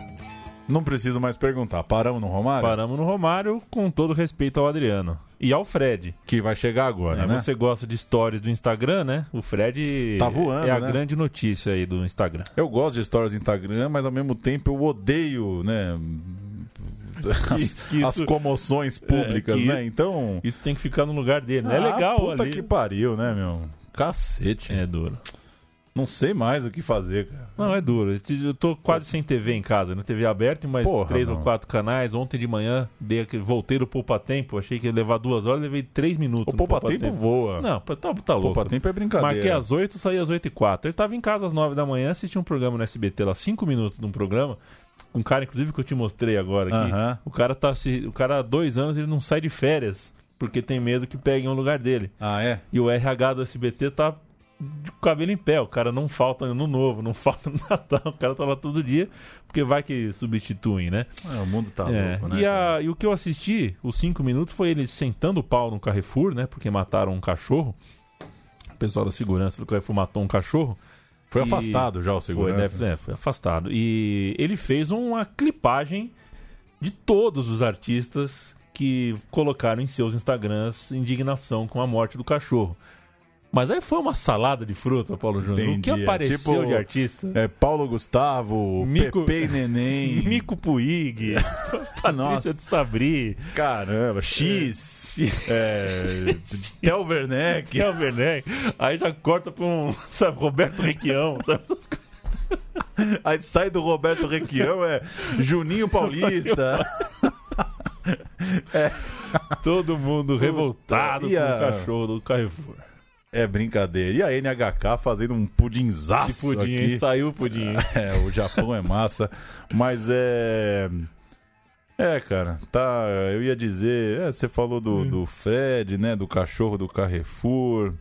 Não preciso mais perguntar. Paramos no Romário? Paramos no Romário com todo respeito ao Adriano. e ao Fred. Que vai chegar agora, É, né? Você gosta de stories do Instagram, né? O Fred Tá voando, é a né? grande notícia aí do Instagram. Eu gosto de stories do Instagram, mas ao mesmo tempo eu odeio, né? <laughs> As, que as isso- comoções públicas, É, que- né? Então. Isso tem que ficar no lugar dele, né? É Ah, legal Puta ali. que pariu, né, meu? Cacete. É duro. Não sei mais o que fazer, cara. Não, é duro. Eu tô quase sem TV em casa, né? TV aberta, mas Porra, três ou não. quatro canais. Ontem de manhã, dei aquele, voltei do Poupa Tempo. Achei que ia levar duas horas, levei três minutos. O Poupa Tempo voa. Não, tá, tá louco. Poupa Tempo é brincadeira. Marquei às 8, saí às 8 e 4. Ele tava em casa às 9 da manhã, assisti um programa no SBT lá, 5 minutos de um programa. Um cara, inclusive, que eu te mostrei agora aqui. O cara tá se. O cara há dois anos ele não sai de férias. Porque tem medo que peguem o lugar dele. Ah, é? E o RH do SBT tá de cabelo em pé. O cara não falta no novo, não <laughs> falta no Natal. O cara tá lá todo dia, porque vai que substituem, né? É, o mundo tá É, louco, né? E, a- e o que eu assisti, os cinco minutos, foi ele sentando o pau no Carrefour, né? Porque mataram um cachorro. O pessoal da segurança do Carrefour matou um cachorro. Foi E- afastado já o Foi, segurança. né? É, foi afastado. E ele fez uma clipagem de todos os artistas que colocaram em seus Instagrams indignação com a morte do cachorro. Mas aí foi uma salada de fruta, Paulo Júnior. O que. É apareceu tipo, de artista? É Paulo Gustavo, Mico- Pepe e Neném. <laughs> Mico Puig, <laughs> Patrícia de Sabri. Caramba, X. é, <laughs> Tel Werneck. Kel Werneck. Aí já corta pra um, sabe, Roberto Requião. Sabe? essas coisas. Aí sai do Roberto Requião, é Juninho Paulista. Todo mundo revoltado E com a- o cachorro do Carrefour. É brincadeira. E a NHK fazendo um pudinzaço Que pudim, aqui. Saiu o pudim. <laughs> É, o Japão é massa. Mas é. É, cara, tá. Eu ia dizer. é, você falou do, Hum. do Fred, né? Do cachorro do Carrefour.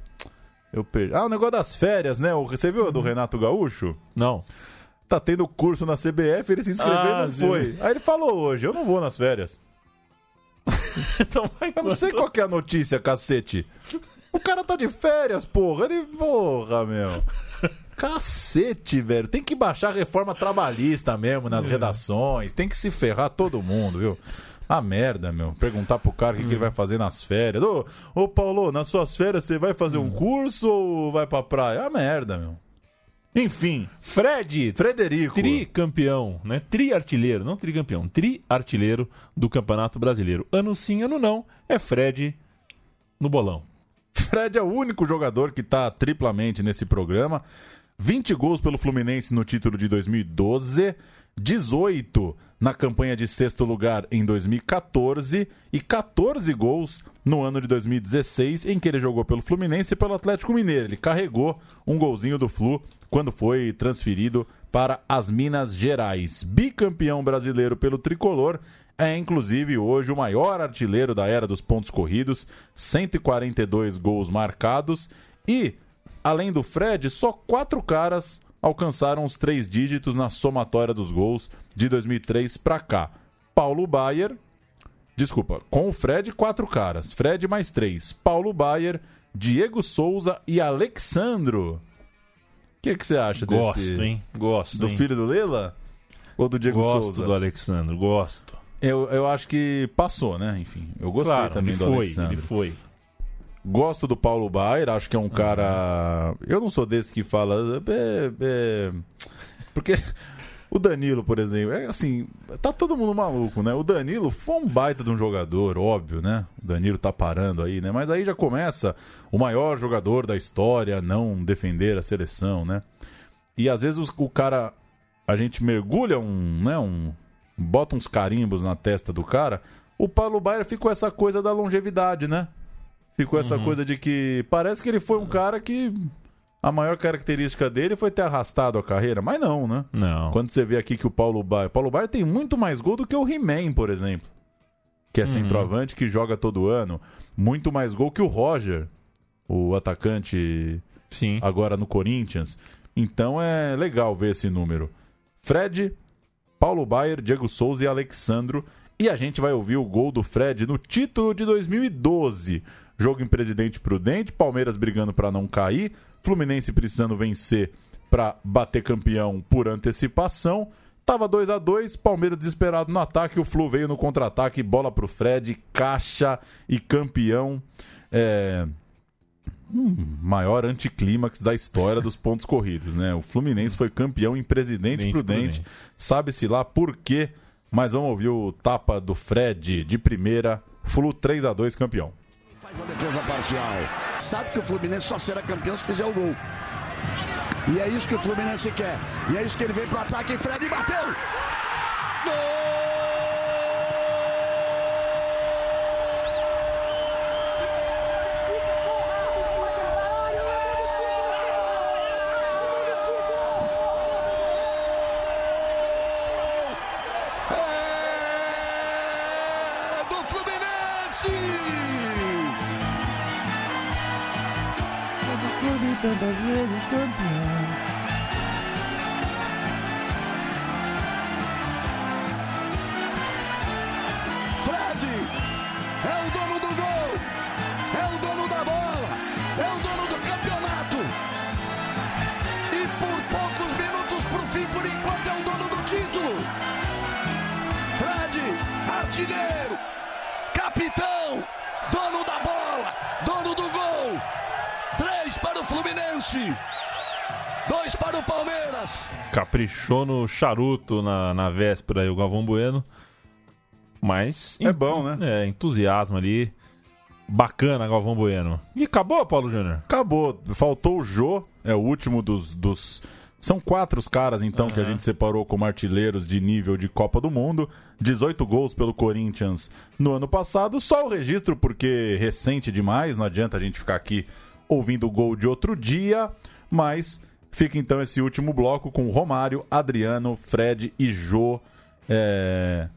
Eu perdi. Ah, o negócio das férias, né? O- Você viu do Uhum. Renato Gaúcho? Não. Tá tendo curso na CBF, ele se inscreveu Ah, e não foi. Aí ele falou hoje: eu não vou nas férias. <laughs> então vai Eu não sei qual que é a notícia, cacete. O cara tá de férias, porra. Ele. Porra, meu. Cacete, velho. Tem que baixar a reforma trabalhista mesmo É. nas redações. Tem que se ferrar todo mundo, viu? A merda, meu. Perguntar pro cara o que, que ele Hum. vai fazer nas férias. Ô, ô, Paulo, nas suas férias você vai fazer Hum. um curso ou vai pra praia? A merda, meu. Enfim. Fred, Frederico. tricampeão, né? Tri-artilheiro, não tricampeão, tri-artilheiro do Campeonato Brasileiro. Ano sim, ano não, é Fred no bolão. Fred é o único jogador que tá triplamente nesse programa. 20 gols pelo Fluminense no título de 2012, 18 na campanha de sexto lugar em 2014 e 14 gols no ano de 2016, em que ele jogou pelo Fluminense e pelo Atlético Mineiro. Ele carregou um golzinho do Flu quando foi transferido para as Minas Gerais. Bicampeão brasileiro pelo tricolor é inclusive hoje o maior artilheiro da era dos pontos corridos, 142 gols marcados e, além do Fred, só quatro caras alcançaram os três dígitos na somatória dos gols de 2003 para cá. Paulo Baier, desculpa, com o Fred, quatro caras. Fred mais três. Paulo Baier, Diego Souza e Alexandro. O que você acha Gosto, desse... hein? Gosto, Do hein? filho do Lela? Ou do Diego gosto Souza? do Alexandre, gosto. Eu, eu acho que passou, né? Enfim, eu gostei Claro, também ele do foi, Alexandre. ele foi. Gosto do Paulo Baier, acho que é um cara. Eu não sou desse que fala. é, é, Porque o Danilo, por exemplo, é assim, tá todo mundo maluco, né? O Danilo foi um baita de um jogador, óbvio, né? O Danilo tá parando aí, né? Mas aí já começa o maior jogador da história não defender a seleção, né? E às vezes o cara. A gente mergulha um, né? Um, bota uns carimbos na testa do cara. O Paulo Baier ficou essa coisa da longevidade, né? Ficou essa coisa de que parece que ele foi um cara que a maior característica dele foi ter arrastado a carreira, mas não, né? Não. Quando você vê aqui que o Paulo Baier, Paulo Baier tem muito mais gol do que o He-Man, por exemplo, que é centroavante que joga todo ano, muito mais gol que o Roger, o atacante Sim. agora no Corinthians. Então é legal ver esse número. Fred, Paulo Baier, Diego Souza e Alexandro. E a gente vai ouvir o gol do Fred no título de 2012. Jogo em Presidente Prudente, Palmeiras brigando para não cair, Fluminense precisando vencer para bater campeão por antecipação. Tava 2 a 2 Palmeiras desesperado no ataque, o Flu veio no contra-ataque, bola pro Fred, caixa e campeão. É... Hum, maior anticlímax da história dos pontos corridos, né? O Fluminense foi campeão em Presidente Prudente, Prudente. Sabe-se lá por quê, mas vamos ouvir o tapa do Fred de primeira. Flu 3 a 2 campeão. Faz a defesa parcial. Sabe que o Fluminense só será campeão se fizer o gol. E é isso que o Fluminense quer. E é isso que ele vem pro ataque. Fred bateu. É tantas vezes Caprichou no charuto na, na véspera aí o Galvão Bueno. Mas. É bom, né? É, entusiasmo ali. Bacana, Galvão Bueno. E acabou, Paulo Júnior? Acabou. Faltou o Jô, é o último dos. dos... São quatro os caras, então, que a gente separou como artilheiros de nível de Copa do Mundo. 18 gols pelo Corinthians no ano passado. Só o registro, porque recente demais, não adianta a gente ficar aqui ouvindo o gol de outro dia. Mas fica então esse último bloco com Romário, Adriano, Fred e Jô. É...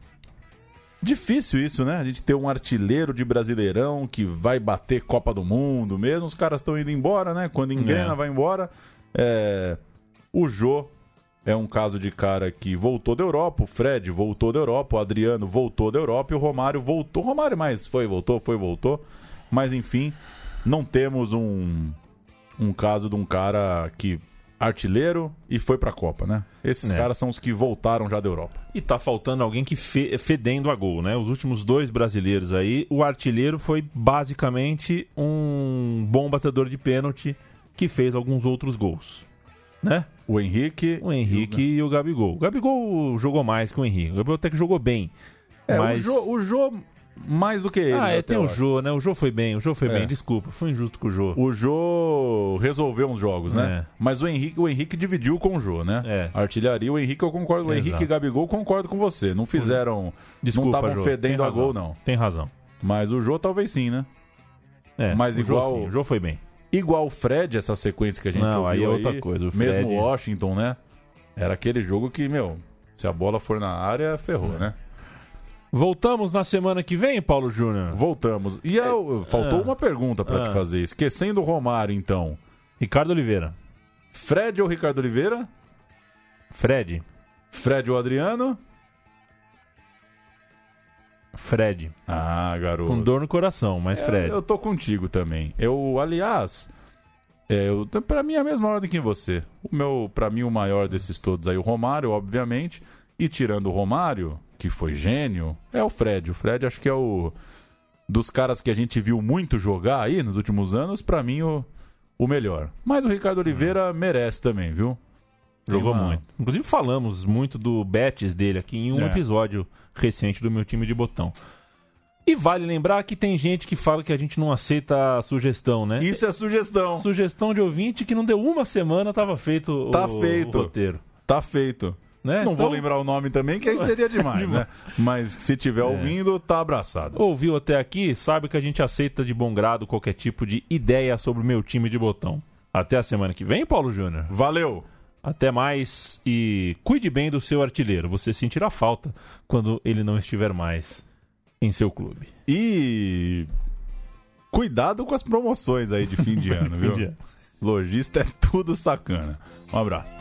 Difícil isso, né? A gente ter um artilheiro de Brasileirão que vai bater Copa do Mundo mesmo. Os caras estão indo embora, né? Quando engrena, É. vai embora. É, O Jô é um caso de cara que voltou da Europa. O Fred voltou da Europa. O Adriano voltou da Europa. E o Romário voltou. O Romário mais foi, voltou, foi, voltou. Mas enfim, não temos um, um caso de um cara que artilheiro e foi pra Copa, né? Esses É. caras são os que voltaram já da Europa. E tá faltando alguém que fe- fedendo a gol, né? Os últimos dois brasileiros aí, o artilheiro foi basicamente um bom batedor de pênalti que fez alguns outros gols, né? O Henrique. O Henrique e o Gabigol. O Gabigol jogou mais que o Henrique. O Gabigol até que jogou bem. É, mas... o, Jô, o Jô mais do que ele. Ah, é, tem o. Jô, né? O Jô foi bem, o Jô foi É. bem. Desculpa, foi injusto com o Jô. O Jô resolveu uns jogos, né? É. Mas o Henrique, o Henrique dividiu com o Jô, né? É. Artilharia, o Henrique eu concordo. O Exato. Henrique e Gabigol concordo com você. Não fizeram. Desculpa, não estavam Jô, fedendo a gol, não. Tem razão. Mas o Jô talvez sim, né? É, Mas o Jô, igual- sim, o Jô foi bem. Igual o Fred, essa sequência que a gente Não, ouviu aí é outra coisa, o Fred- Mesmo Washington, né? Era aquele jogo que, meu, se a bola for na área, ferrou, É. né? Voltamos na semana que vem, Paulo Júnior? Voltamos. E eu- faltou Ah. uma pergunta pra te Ah. fazer. Esquecendo o Romário, então. Ricardo Oliveira. Fred ou Ricardo Oliveira? Fred. Fred ou Adriano? Fred. Ah, garoto. Com dor no coração, mas É, Fred. Eu tô contigo também. Eu, aliás, é, eu, pra mim é a mesma ordem que você. O meu, pra mim, o maior desses todos aí, o Romário, obviamente. E tirando o Romário, que foi gênio, é o Fred. O Fred acho que é o. Dos caras que a gente viu muito jogar aí nos últimos anos, pra mim, o, o melhor. Mas o Ricardo Oliveira merece também, viu? Jogou uma- muito. Inclusive falamos muito do Betis dele aqui em um É. episódio recente do meu time de botão. E vale lembrar que tem gente que fala que a gente não aceita a sugestão, né? Isso é sugestão. Sugestão de ouvinte que não deu uma semana, tava feito o, Tá o feito. roteiro. Tá feito. Né? Não Então- vou lembrar o nome também, que aí <laughs> seria demais, né? Mas se tiver ouvindo, tá abraçado. Ouviu até aqui, sabe que a gente aceita de bom grado qualquer tipo de ideia sobre o meu time de botão. Até a semana que vem, Paulo Júnior. Valeu! Até mais e cuide bem do seu artilheiro. Você sentirá falta quando ele não estiver mais em seu clube. E cuidado com as promoções aí de fim de <laughs> ano, Fim viu? de ano. Lojista é tudo sacana. Um abraço.